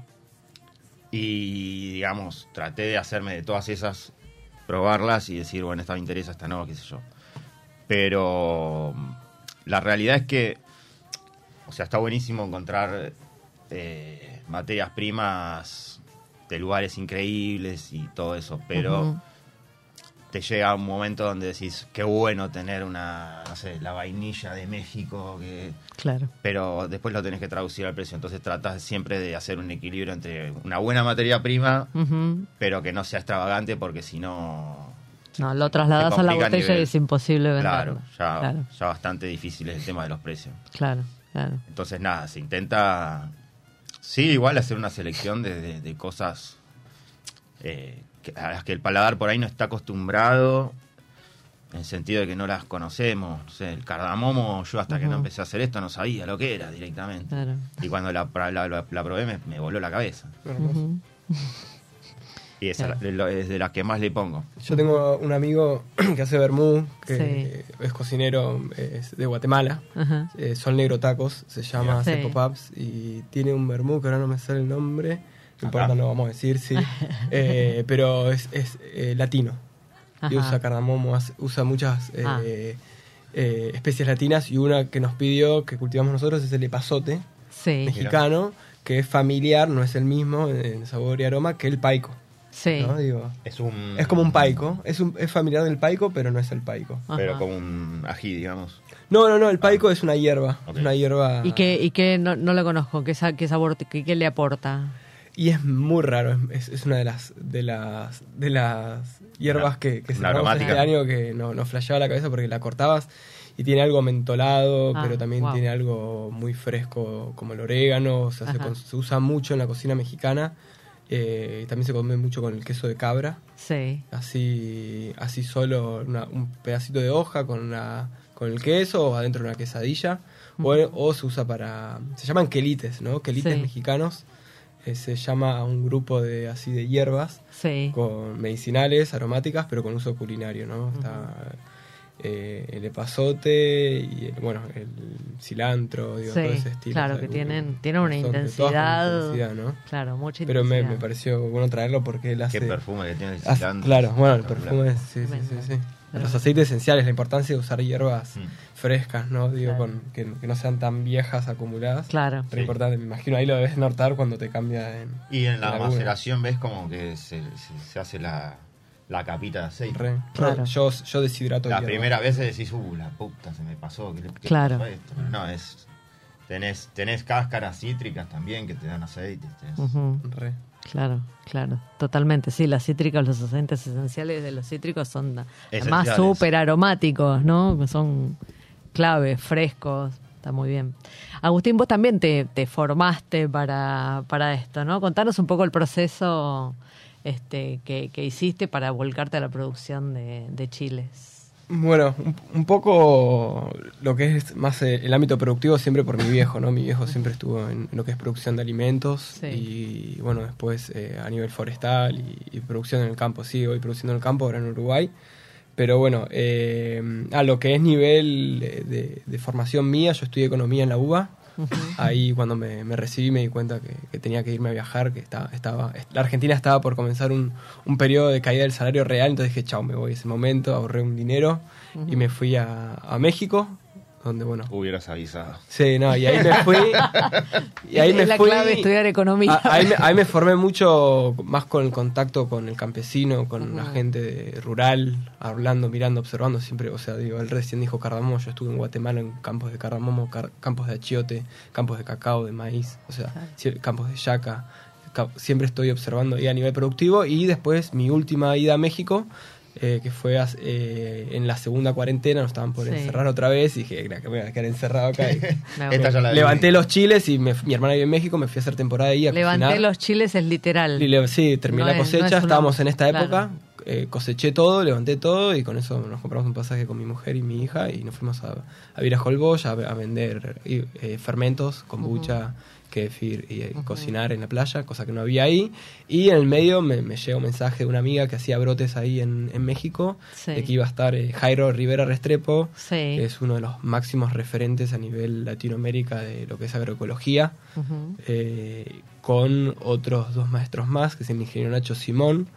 Y digamos, traté de hacerme de todas esas, probarlas y decir, bueno, esta me interesa, esta no, qué sé yo. Pero la realidad es que, o sea, está buenísimo encontrar eh, materias primas de lugares increíbles y todo eso, pero. Te llega un momento donde decís, qué bueno tener una, no sé, la vainilla de México, que Claro. pero después lo tenés que traducir al precio. Entonces tratas siempre de hacer un equilibrio entre una buena materia prima, pero que no sea extravagante porque si no... No, lo trasladas a la botella y es imposible venderlo. Claro ya, claro, ya bastante difícil es el tema de los precios. claro, claro. Entonces nada, se intenta, sí, igual hacer una selección de, de- de cosas eh, que- a las que el paladar por ahí no está acostumbrado, en el sentido de que no las conocemos. No sé, el cardamomo, yo hasta que no empecé a hacer esto no sabía lo que era directamente. Claro. Y cuando la, la, la- la probé me, me voló la cabeza. Y esa Claro. es la- es de las que más le pongo. Yo tengo un amigo que hace vermú, que Sí. es cocinero, es de Guatemala. Ajá. Eh, Sol Negro Tacos, se llama, Sí. hace pop-ups y tiene un vermú que ahora no me sale el nombre. No importa, no vamos a decir, sí. Eh, pero es, es, eh, latino. Y usa cardamomo, usa muchas eh, Ah. eh, especies latinas y una que nos pidió que cultivamos nosotros es el epazote Sí, mexicano, que es familiar, no es el mismo en sabor y aroma que el paico. sí. ¿no? Digo, Es un... es como un paico, es, un, es familiar del paico, pero no es el paico. Pero como un ají, digamos. No, no, no, el paico es una hierba, una hierba ¿Y qué, y qué no, no lo conozco? ¿Qué, qué sabor, qué, qué le aporta? Y es muy raro, es, es una de las de las de las hierbas Una- que, que aromática. este año que no, nos flasheaba la cabeza porque la cortabas y tiene algo mentolado, Ah, pero también wow. tiene algo muy fresco como el orégano, o sea, se, se usa mucho en la cocina mexicana, eh, y también se come mucho con el queso de cabra, Sí. así así solo una- un pedacito de hoja con una con el queso o adentro de una quesadilla, o, o se usa para se llaman quelites, ¿no? Quelites Sí. mexicanos. Eh, se llama a un grupo de así de hierbas Sí. con medicinales, aromáticas, pero con uso culinario, ¿no? Está- eh, el epazote y el, bueno, el cilantro, digo, Sí, todo ese estilo. claro, o sea, que tienen- tienen una intensidad. intensidad, ¿no? Claro, mucha Pero me, me pareció bueno traerlo porque él hace... Qué perfume que tiene el hace- cilantro. claro, bueno, el perfume, es- sí, sí, sí, sí. Los aceites esenciales, la importancia de usar hierbas Mm. frescas, ¿no? Digo, Claro. con, que, que no sean tan viejas acumuladas. Claro. Pero Sí. importante, me imagino ahí lo debes notar cuando te cambia en... Y en la laguna. maceración ves como que se, se- se hace la, la capita de aceite. Re. Claro. Yo, yo deshidrato La hierba. primera vez decís, uh, la puta, se me pasó. ¿qué qué Claro. pasó esto? Pero No, es. Tenés, tenés cáscaras cítricas también que te dan aceite. tenés-. Re. Claro, claro, totalmente. Sí, las cítricas, los aceites esenciales de los cítricos son además súper aromáticos, ¿no? Son claves, frescos. Está muy bien. Agustín, vos también te, te formaste para, para esto, ¿no? Contanos un poco el proceso este, que, que hiciste para volcarte a la producción de, de chiles. Bueno, un, un poco lo que es más eh, el ámbito productivo siempre por mi viejo, ¿no? Mi viejo siempre estuvo en lo que es producción de alimentos Sí. y bueno, después eh, a nivel forestal y, y producción en el campo. Sí, hoy produciendo en el campo, ahora en Uruguay. Pero bueno, eh, a lo que es nivel de, de- de formación mía, yo estudié economía en la UBA. Ahí cuando me, me recibí me di cuenta que, que tenía que irme a viajar, que estaba, estaba, la Argentina estaba por comenzar un, un periodo de caída del salario real, entonces dije, chao, me voy ese momento, ahorré un dinero y me fui a, a México, donde bueno, Hubieras avisado. sí, no, y ahí me fui, y ahí me la fui, clave estudiar economía. a- ahí, me, ahí me formé mucho más con el contacto con el campesino, con la gente rural, hablando, mirando, observando siempre. O sea, digo, él recién dijo cardamomo, yo estuve en Guatemala en campos de cardamomo, car- campos de achiote, campos de cacao, de maíz, o sea, campos de yaca. Ca- Siempre estoy observando ahí a nivel productivo y después mi última ida a México, eh, que fue eh, en la segunda cuarentena, nos estaban por Sí. encerrar otra vez y dije, "Gra- que me voy a quedar encerrado acá. Y- Me Esta ya la Levanté los chiles y me- mi hermana vive en México, me fui a hacer temporada ahí a Levanté cocinar. los chiles es literal. Y le- sí, terminé No la es- no cosecha, es estábamos en esta claro. época, eh, coseché todo, levanté todo y con eso nos compramos un pasaje con mi mujer y mi hija y nos fuimos a, a ir a Holbox a, a vender eh, fermentos, kombucha, kefir y eh, cocinar en la playa, cosa que no había ahí. Y en el medio me, me llega un mensaje de una amiga que hacía brotes ahí en, en México, Sí. de que iba a estar eh, Jairo Rivera Restrepo, Sí. que es uno de los máximos referentes a nivel Latinoamérica de lo que es agroecología, eh, con otros dos maestros más, que es el ingeniero Nacho Simón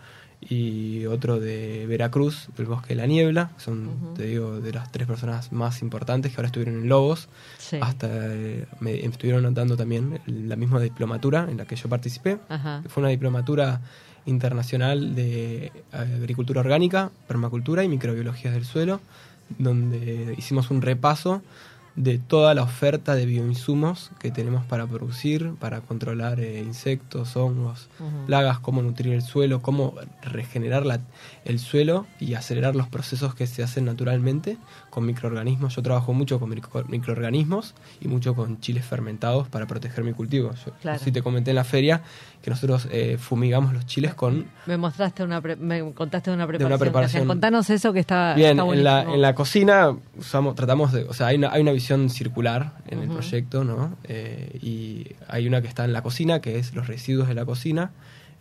y otro de Veracruz, del Bosque de la Niebla, que son, te digo, de las tres personas más importantes que ahora estuvieron en Lobos, Sí. hasta eh, me estuvieron dando también la misma diplomatura en la que yo participé, Ajá. fue una diplomatura internacional de agricultura orgánica, permacultura y microbiología del suelo, donde hicimos un repaso de toda la oferta de bioinsumos que tenemos para producir, para controlar eh, insectos, hongos, plagas, cómo nutrir el suelo, cómo regenerar la- el suelo y acelerar los procesos que se hacen naturalmente con microorganismos. Yo trabajo mucho con micro- microorganismos y mucho con chiles fermentados para proteger mi cultivo. Yo, Claro. sí te comenté en la feria que nosotros eh, fumigamos los chiles con Me mostraste una, pre- me contaste de una preparación. una que preparación. Contanos eso que está, Bien, está en la, en la cocina usamos, tratamos de, o sea, hay una, hay una visión circular en el proyecto, ¿no? Eh, y hay una que está en la cocina, que es los residuos de la cocina.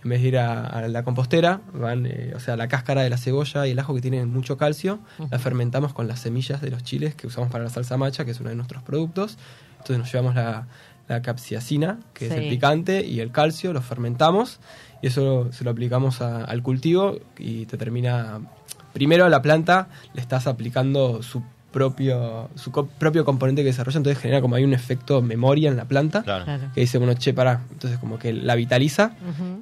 En vez de ir a, a la compostera, van, eh, o sea, la cáscara de la cebolla y el ajo que tienen mucho calcio, la fermentamos con las semillas de los chiles que usamos para la salsa macha, que es uno de nuestros productos. Entonces nos llevamos la, la capsiacina, que es el picante, y el calcio, los fermentamos y eso se lo aplicamos a- al cultivo y te termina primero a la planta le estás aplicando su propio su co- propio componente que desarrolla entonces genera como hay un efecto memoria en la planta Claro. Claro. que dice bueno che para entonces como que la vitaliza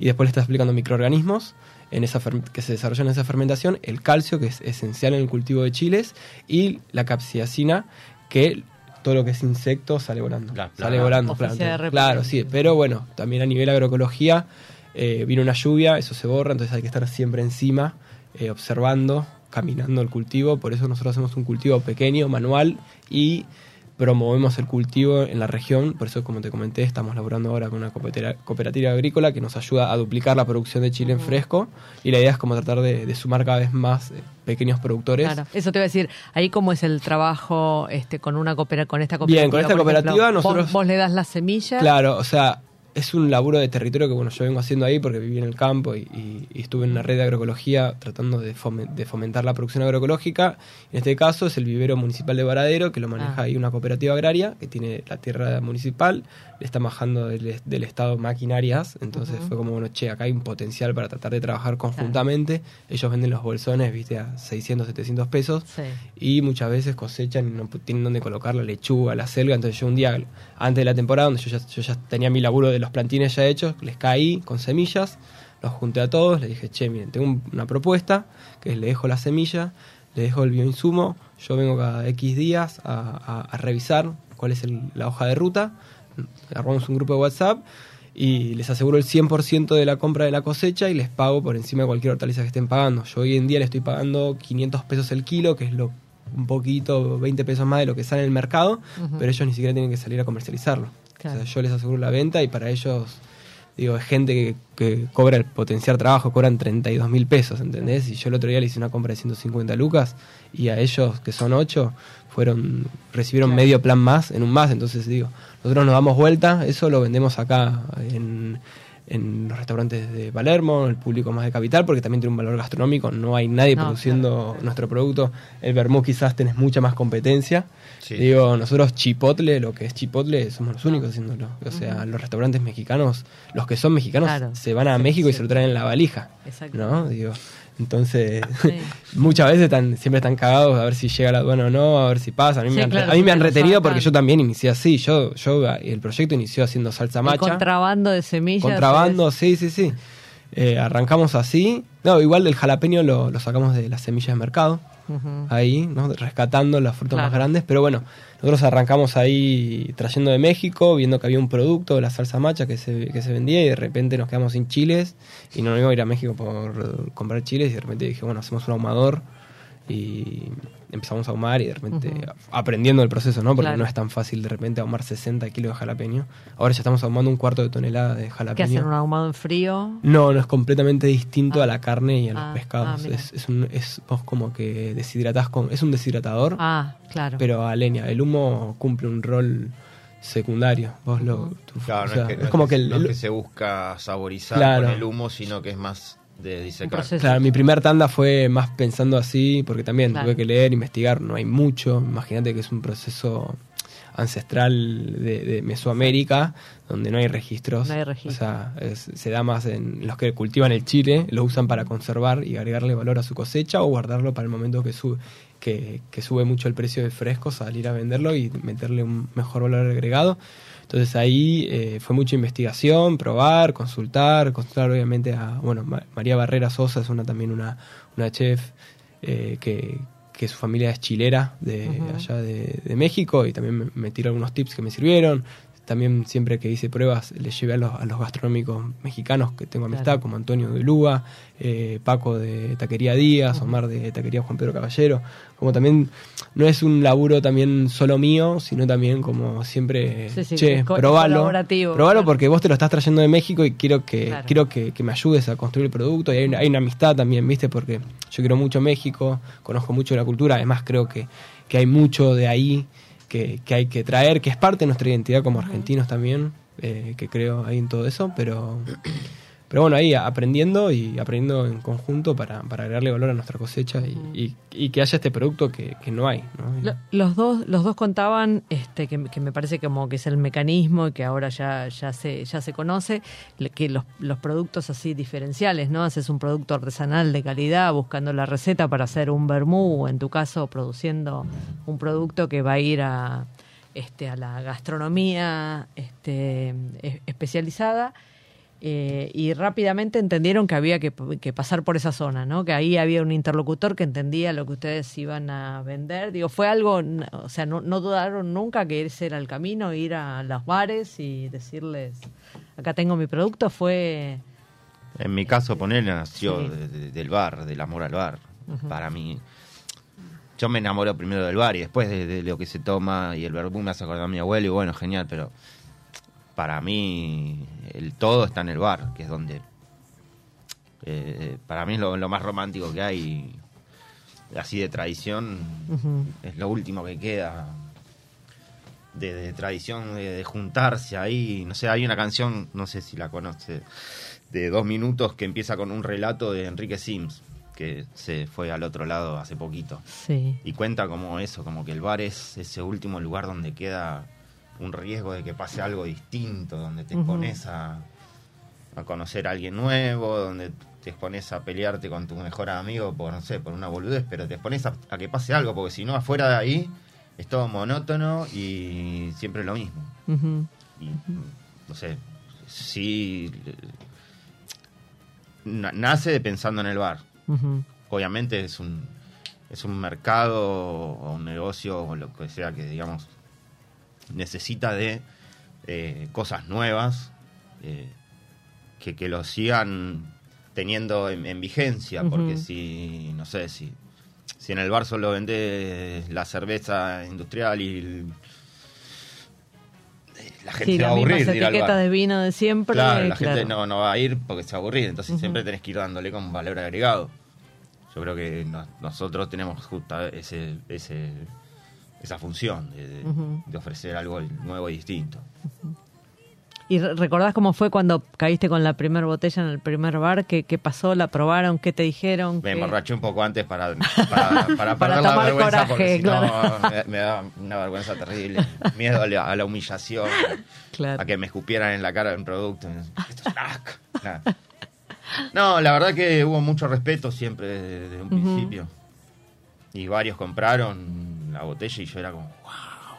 y después le estás aplicando microorganismos en esa que se desarrollan en esa fermentación el calcio que es esencial en el cultivo de chiles y la capsiacina que todo lo que es insecto sale volando. La sale volando claro, de entonces- claro sí pero bueno también a nivel agroecología eh, vino una lluvia, eso se borra, entonces hay que estar siempre encima, eh, observando, caminando el cultivo. Por eso nosotros hacemos un cultivo pequeño, manual, y promovemos el cultivo en la región. Por eso, como te comenté, estamos laborando ahora con una coopera- cooperativa agrícola que nos ayuda a duplicar la producción de chile en fresco. Y la idea es como tratar de, de sumar cada vez más eh, pequeños productores. Claro, eso te iba a decir, ahí cómo es el trabajo este con una coopera, con esta cooperativa. Bien, con esta ejemplo, cooperativa vos- nosotros- vos, le das la semilla. Claro, o sea, es un laburo de territorio que bueno yo vengo haciendo ahí porque viví en el campo y, y- y estuve en una red de agroecología tratando de, fome- de fomentar la producción agroecológica. En este caso es el vivero municipal de Varadero, que lo maneja Ah. ahí una cooperativa agraria que tiene la tierra municipal, le está bajando del, del Estado maquinarias, entonces fue como, bueno, che, acá hay un potencial para tratar de trabajar conjuntamente. Ellos venden los bolsones, viste, a 600, 700 pesos Sí. y muchas veces cosechan y no tienen dónde colocar la lechuga, la selga. Entonces yo un día, antes de la temporada, donde yo ya, yo ya tenía mi laburo de los plantines ya hechos, les caí con semillas, los junté a todos, les dije, che, miren, tengo un- una propuesta, que es le dejo la semilla, le dejo el bioinsumo, yo vengo cada X días a, a- a revisar cuál es el- la hoja de ruta, armamos un grupo de WhatsApp y les aseguro el 100% de la compra de la cosecha y les pago por encima de cualquier hortaliza que estén pagando. Yo hoy en día le estoy pagando 500 pesos el kilo, que es lo un poquito, 20 pesos más de lo que sale en el mercado, pero ellos ni siquiera tienen que salir a comercializarlo. Claro. O sea, yo les aseguro la venta y para ellos, digo, es gente que, que cobra el potenciar trabajo, cobran 32 mil pesos, ¿entendés? Y yo el otro día le hice una compra de 150 lucas y a ellos, que son 8, fueron, recibieron Claro. medio plan más en un más, entonces digo, nosotros nos damos vuelta, eso lo vendemos acá en, en los restaurantes de Palermo, el público más de capital, porque también tiene un valor gastronómico, no hay nadie No, produciendo nuestro producto, el vermú quizás tenés mucha más competencia, Sí. digo, nosotros chipotle, lo que es chipotle, somos los únicos haciéndolo, o sea, los restaurantes mexicanos, los que son mexicanos Claro. se van a Sí, México y se lo traen en la valija, Exacto. ¿no? Digo, entonces, Sí. muchas veces están, siempre están cagados a ver si llega la aduana o no, a ver si pasa. A mí Sí, me han, claro, a mí me han retenido porque yo también inicié así. Yo, yo el proyecto inició haciendo salsa El macha. contrabando de semillas. Contrabando, sí, sí, sí. Eh, arrancamos así. No, igual del jalapeño lo, lo sacamos de las semillas de mercado. Ahí, ¿no? Rescatando las frutas más grandes. Pero bueno, nosotros arrancamos ahí trayendo de México, viendo que había un producto, la salsa macha, que se, que se vendía y de repente nos quedamos sin chiles y no nos íbamos a ir a México por comprar chiles y de repente dije, bueno, hacemos un ahumador y empezamos a ahumar y de repente aprendiendo el proceso, ¿no? Porque Claro. no es tan fácil de repente ahumar 60 kilos de jalapeño. Ahora ya estamos ahumando un cuarto de tonelada de ¿Qué jalapeño. hacen? ¿Un ahumado en frío? No, no es completamente distinto Ah. a la carne y a los Ah, pescados. ah, es, es un, es vos como que deshidratás con. Es un deshidratador, Ah, claro. pero a leña. El humo cumple un rol secundario. Vos lo. tu- Claro, o no es, que, es no es como que, que el- no es el- que se busca saborizar Claro. con el humo, sino que es más de disecar. Claro, mi primer tanda fue más pensando así, porque también Claro. tuve que leer, investigar, no hay mucho. Imagínate que es un proceso ancestral de, de Mesoamérica, donde no hay registros. No hay registros. O sea, es- se da más en los que cultivan el chile, lo usan para conservar y agregarle valor a su cosecha o guardarlo para el momento que sube, que, que sube mucho el precio de fresco, salir a venderlo y meterle un mejor valor agregado. Entonces ahí eh, fue mucha investigación, probar, consultar, consultar obviamente a, bueno, Ma- María Barrera Sosa es una también una, una chef eh, que, que su familia es chilera de allá de, de México y también me, me tiró algunos tips que me sirvieron. También siempre que hice pruebas le llevé a los, a los gastronómicos mexicanos que tengo amistad, Claro. como Antonio de Luga, eh, Paco de Taquería Díaz, Omar de Taquería Juan Pedro Caballero. Como también no es un laburo también solo mío, sino también como siempre, Sí, sí, che, probalo. colaborativo, Probalo claro. porque vos te lo estás trayendo de México y quiero que Claro. quiero que, que me ayudes a construir el producto. Y hay una, hay una amistad también, ¿viste? Porque yo quiero mucho México, conozco mucho la cultura, además creo que, que hay mucho de ahí que, que hay que traer, que es parte de nuestra identidad como argentinos también, eh, que creo ahí en todo eso, pero... Pero bueno, ahí aprendiendo y aprendiendo en conjunto para, para agregarle valor a nuestra cosecha y, y- y que haya este producto que, que no hay. ¿no? Los dos, los dos contaban este, que, que me parece como que es el mecanismo y que ahora ya, ya se, ya se conoce, que los, los productos así diferenciales, ¿no? Haces un producto artesanal de calidad buscando la receta para hacer un vermú, o en tu caso produciendo un producto que va a ir a, este, a la gastronomía este, especializada. Eh, y rápidamente entendieron que había que, que pasar por esa zona, ¿no? Que ahí había un interlocutor que entendía lo que ustedes iban a vender. Digo, fue algo, o sea, no, no dudaron nunca que ese era el camino, ir a los bares y decirles, acá tengo mi producto. Fue, En mi caso, ponerle nació Sí. de- de- del bar, del amor al bar. Para mí, yo me enamoro primero del bar y después de, de lo que se toma y el verbú me hace acordar a mi abuelo y bueno, genial, pero para mí el todo está en el bar, que es donde eh, para mí es lo, lo más romántico que hay, así de tradición, es lo último que queda de, de tradición de, de juntarse ahí. No sé, hay una canción, no sé si la conoce, de dos minutos que empieza con un relato de Enrique Sims, que se fue al otro lado hace poquito. Sí. Y cuenta como eso, como que el bar es ese último lugar donde queda un riesgo de que pase algo distinto, donde te expones a, a conocer a alguien nuevo, donde te expones a pelearte con tu mejor amigo por, no sé, por una boludez, pero te expones a, a que pase algo, porque si no, afuera de ahí es todo monótono y siempre lo mismo. Y, no sé, sí... na- nace pensando en el bar. Obviamente es un es un mercado o un negocio o lo que sea que digamos necesita de eh, cosas nuevas eh, que, que lo sigan teniendo en, en vigencia porque si no sé si si en el bar solo vende la cerveza industrial y el- la gente Sí, se va a aburrir etiquetas bar. de vino de siempre. Claro, la claro. gente no, no va a ir porque se va a aburrir, entonces siempre tenés que ir dándole con valor agregado. Yo creo que no- nosotros tenemos justo ese, ese, esa función de, de- Ujú. de ofrecer algo nuevo y distinto. ¿Y re- recordás cómo fue cuando caíste con la primera botella en el primer bar? ¿Qué, qué pasó? ¿La probaron? ¿Qué te dijeron? Me ¿Qué- emborraché un poco antes para, para, para Para perder la vergüenza porque coraje, si no me, me da una vergüenza terrible. Miedo a la, a la humillación, Claro. a que me escupieran en la cara un producto. Esto es. No, la verdad que hubo mucho respeto siempre desde, desde un principio. Y varios compraron la botella y yo era como, wow,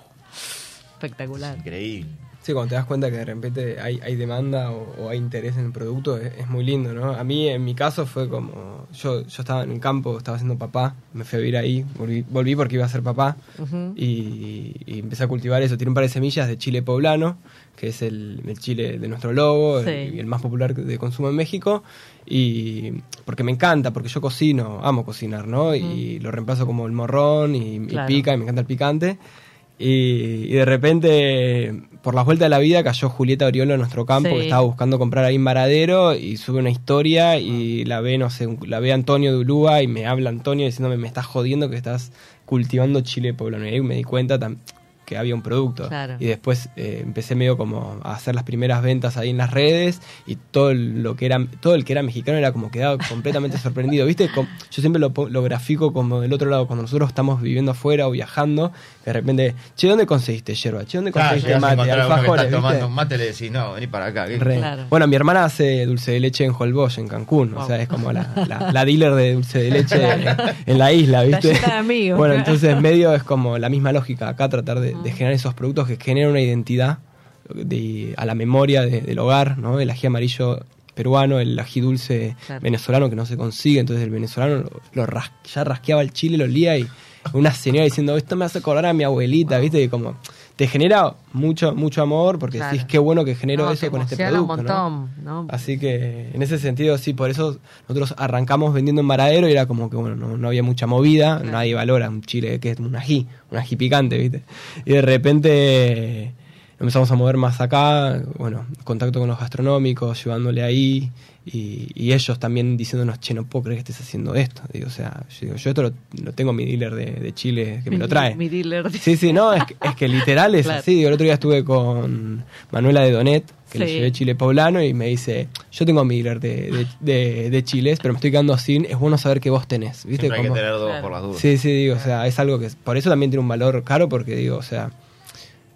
Espectacular. increíble. Sí, cuando te das cuenta que de repente hay, hay demanda o, o hay interés en el producto, es, es muy lindo, ¿no? A mí, en mi caso, fue como. Yo, yo estaba en el campo, estaba siendo papá, me fui a vivir ahí, volví, volví porque iba a ser papá y, y empecé a cultivar eso. Tiene un par de semillas de chile poblano, que es el, el chile de nuestro logo Sí. el, y el más popular de consumo en México. Y porque me encanta, porque yo cocino, amo cocinar, ¿no? Y lo reemplazo como el morrón y, pica, y me encanta el picante. Y, y de repente, por la vuelta de la vida, cayó Julieta Oriolo en nuestro campo, Sí. que estaba buscando comprar ahí en Varadero, y sube una historia y la ve, no sé, la ve Antonio de Ulúa y me habla Antonio diciéndome, me estás jodiendo que estás cultivando chile poblano. Y ahí me di cuenta tam- que había un producto. Claro. Y después eh, empecé medio como a hacer las primeras ventas ahí en las redes y todo lo que era todo el que era mexicano era como quedaba completamente sorprendido. ¿Viste? Yo siempre lo, po- lo grafico como del otro lado, cuando nosotros estamos viviendo afuera o viajando, de repente, che, ¿dónde conseguiste yerba? Che, ¿dónde Claro, conseguiste mate? que Alfajores, está tomando ¿viste? un mate y le decís, no, vení para acá. Claro. Bueno, mi hermana hace dulce de leche en Holbox, en Cancún. O sea, es como la, la- la dealer de dulce de leche en la isla, ¿viste? llena de amigos. Bueno, entonces medio es como la misma lógica acá, tratar de, de generar esos productos que generan una identidad de- a la memoria de- del hogar, ¿no? El ají amarillo peruano, el ají dulce Claro. venezolano que no se consigue, entonces el venezolano lo, lo ya rasqueaba el chile, lo olía y una señora diciendo, esto me hace acordar a mi abuelita, ¿viste? Y como te genera mucho mucho amor porque Claro. decís, qué bueno que genero No, eso con este un producto, ¿no? montón, ¿no? Así que en ese sentido, sí, por eso nosotros arrancamos vendiendo en Varadero y era como que, bueno, no, no había mucha movida, nadie valora un chile que es un ají, un ají picante, ¿viste? Y de repente empezamos a mover más acá, bueno, contacto con los gastronómicos, llevándole ahí y, y ellos también diciéndonos, che, no puedo creer que estés haciendo esto. Digo, o sea, yo, digo, yo esto lo, lo tengo mi dealer de, de Chile que me lo trae. Mi dealer. Sí, sí, no, es que, es que literal es Claro. así. Digo, el otro día estuve con Manuela de Donet, que le Sí. llevé chile poblano, y me dice, yo tengo mi dealer de, de, de- de chiles, pero me estoy quedando sin, es bueno saber que vos tenés, ¿viste? Hay que Como- tener dos Claro. por las dudas. Sí, sí, digo, o sea, es algo que, por eso también tiene un valor caro, porque digo, o sea,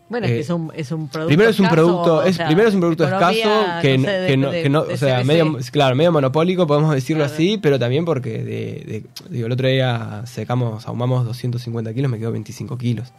Bueno, es que Eh, es un, es un producto primero es un escaso, producto, o es, sea, primero es un producto economía, escaso que, no sé, de- que no, de- que no- o sea, CBC. medio, claro, medio monopólico, podemos decirlo Claro. así, pero también porque de, de- digo, el otro día secamos, ahumamos 250 kilos, me quedó 25 kilos.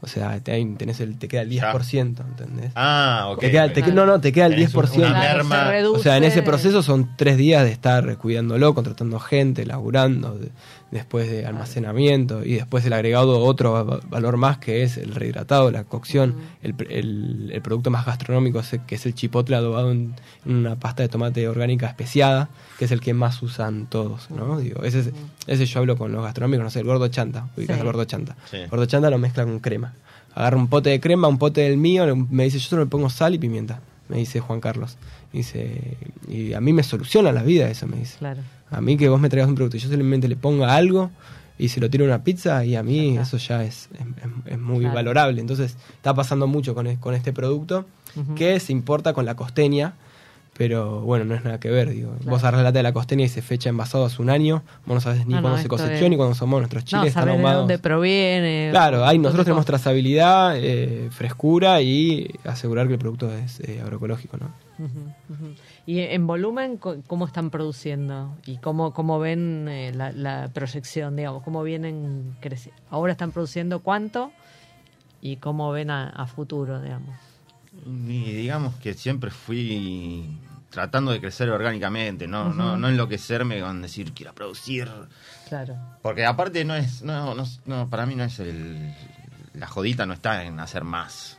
O sea, te, tenés el, te queda el 10%, ¿entendés? Ah, ok. Te queda- te que- no, no, te queda el Tenés un- 10%. Una merma. O sea, en ese proceso son tres días de estar cuidándolo, contratando gente, laburando, de- después de almacenamiento y después el agregado otro va- valor más que es el rehidratado, la cocción, el, pr- el- el producto más gastronómico es el- que es el chipotle adobado en, en una pasta de tomate orgánica especiada, que es el que más usan todos, ¿no? Digo, ese, es- ese yo hablo con los gastronómicos, no sé, el gordo chanta, ubicás Sí. el gordo chanta. Sí. El gordo chanta lo mezcla con crema. Agarra un pote de crema, un pote del mío, me dice, yo solo le pongo sal y pimienta, me dice Juan Carlos. Dice, y a mí me soluciona la vida eso, me dice. Claro. A mí que vos me traigas un producto y yo simplemente le ponga algo, y se lo tira una pizza y a mí eso ya es, es- es muy Claro. valorable. Entonces está pasando mucho con, con este producto que se importa con la costeña, pero bueno, no es nada que ver. Digo. Claro. Vos agarrás la lata de la costeña y se fecha envasado hace un año, vos no sabes ni No, no, se cosechó es- ni cuándo somos nuestros No, chiles, están saber de ahumados. dónde proviene. Claro, ahí nosotros tenemos trazabilidad, eh, frescura y asegurar que el producto es eh, agroecológico, ¿no? Y en volumen, ¿cómo están produciendo? ¿Y cómo, cómo ven eh, la, la proyección, digamos? ¿Cómo vienen creciendo? ¿Ahora están produciendo cuánto? ¿Y cómo ven a, a futuro, digamos? Y digamos que siempre fui tratando de crecer orgánicamente, no, no, no enloquecerme con decir quiero producir. Claro. Porque aparte no es, no, no, no, para mí no es el, la jodita no está en hacer más.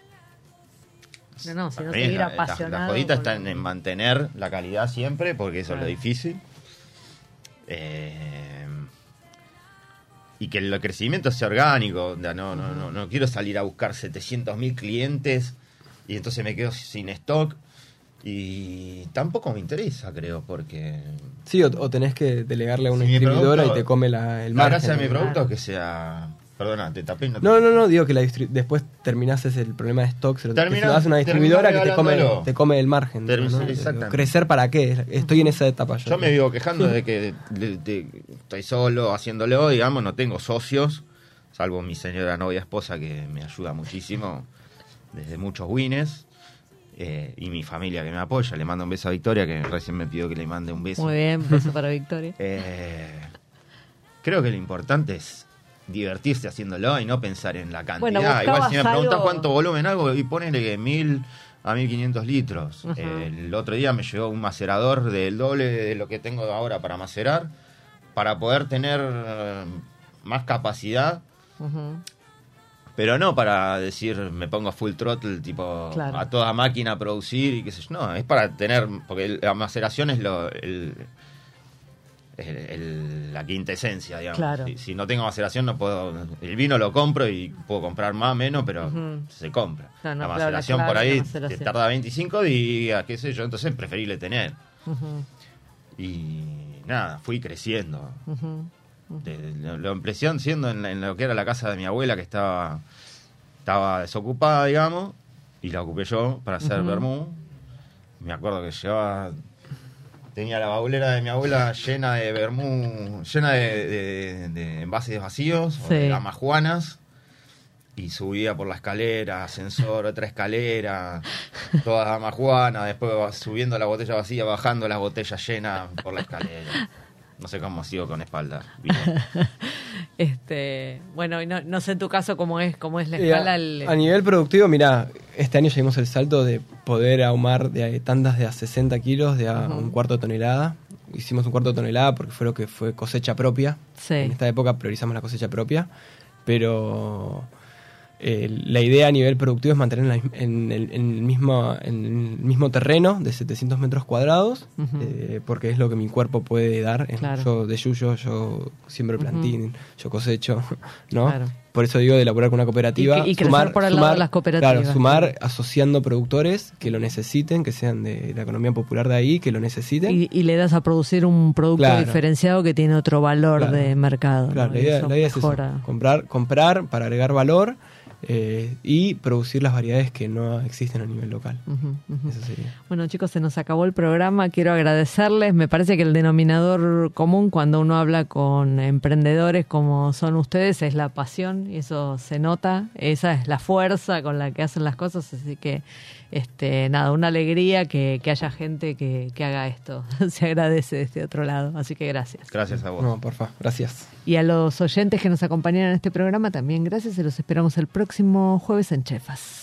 No, no, sino seguir la, la- apasionado. la jodita está en, en mantener la calidad siempre, porque eso Claro. es lo difícil. Eh, y que el crecimiento sea orgánico. No, no, no, no quiero salir a buscar 700.000 clientes y entonces me quedo sin stock. Y tampoco me interesa, creo, porque Sí, o, o tenés que delegarle a una Si distribuidora producto- y te come la, el la margen. gracia de mi ¿no? producto es que sea... Perdona, te tapé. y te- No, no, no, digo que la distri- después terminás ese el problema de stock, se lo, das a una distribuidora que te come, regalándolo. te come el margen. Termin- ¿no? exactamente. ¿Crecer para qué? Estoy en esa etapa yo. Yo me vivo quejando de que de- de- estoy solo haciéndolo, digamos, no tengo socios, salvo mi señora novia esposa que me ayuda muchísimo desde muchos wines. Eh, y mi familia que me apoya. Le mando un beso a Victoria, que recién me pidió que le mande un beso. Muy bien, beso para Victoria. Eh, creo que lo importante es divertirse haciéndolo y no pensar en la cantidad. Bueno, Igual si me preguntas algo- cuánto volumen hago, y ponele que mil a 1500 litros. El otro día me llegó un macerador del doble de lo que tengo ahora para macerar, para poder tener eh, más capacidad, Ujú. Pero no para decir me pongo full throttle, tipo Claro. a toda máquina a producir y qué sé yo. No, es para tener, porque la maceración es lo, el, el- el- la quinta esencia, digamos. Claro. Si, si no tengo maceración no puedo, el vino lo compro y puedo comprar más o menos, pero se compra. No, no, la maceración claro, por ahí maceración. te tarda 25 días, qué sé yo, entonces es preferible tener. Y nada, fui creciendo. De- de- lo, lo impresión siendo en, lo que era la casa de mi abuela que estaba estaba desocupada digamos y la ocupé yo para hacer vermú me acuerdo que llevaba tenía la baulera de mi abuela llena de vermú llena de, de- de envases vacíos o Sí. de amajuanas y subía por la escalera, ascensor, otra escalera, todas amajuanas, después subiendo la botella vacía, bajando las botellas llenas por la escalera. No sé cómo sigo con espalda. Este, bueno, y no, no sé en tu caso cómo es, cómo es la Eh, escala. a, el- a nivel productivo, mira, este año llegamos el salto de poder ahumar de tandas de a 60 kilos de a un cuarto de tonelada. Hicimos un cuarto de tonelada porque fue lo que fue cosecha propia. Sí. En esta época priorizamos la cosecha propia, pero eh, la idea a nivel productivo es mantener en, en el, en el mismo, en el mismo terreno de 700 metros cuadrados, eh, porque es lo que mi cuerpo puede dar. Claro. Yo de yuyo, yo siembro Ujú. plantín, yo cosecho, ¿no? Claro. Por eso digo de elaborar con una cooperativa. Y y crecer por el lado de las cooperativas. Claro, sumar asociando productores que lo necesiten, que sean de la economía popular de ahí, que lo necesiten. y, y le das a producir un producto Claro. diferenciado que tiene otro valor de mercado. Claro, ¿no? la idea, eso la idea es eso, comprar, comprar para agregar valor eh, y producir las variedades que no existen a nivel local. Eso sería. Bueno, chicos, se nos acabó el programa. Quiero agradecerles. Me parece que el denominador común cuando uno habla con emprendedores como son ustedes es la pasión y eso se nota. Esa es la fuerza con la que hacen las cosas. Así que, este, nada, una alegría que, que haya gente que, que haga esto. se agradece de este otro lado. Así que gracias. Gracias a vos. No, porfa, gracias. Y a los oyentes que nos acompañaron en este programa también gracias y los esperamos el próximo jueves en Chefas.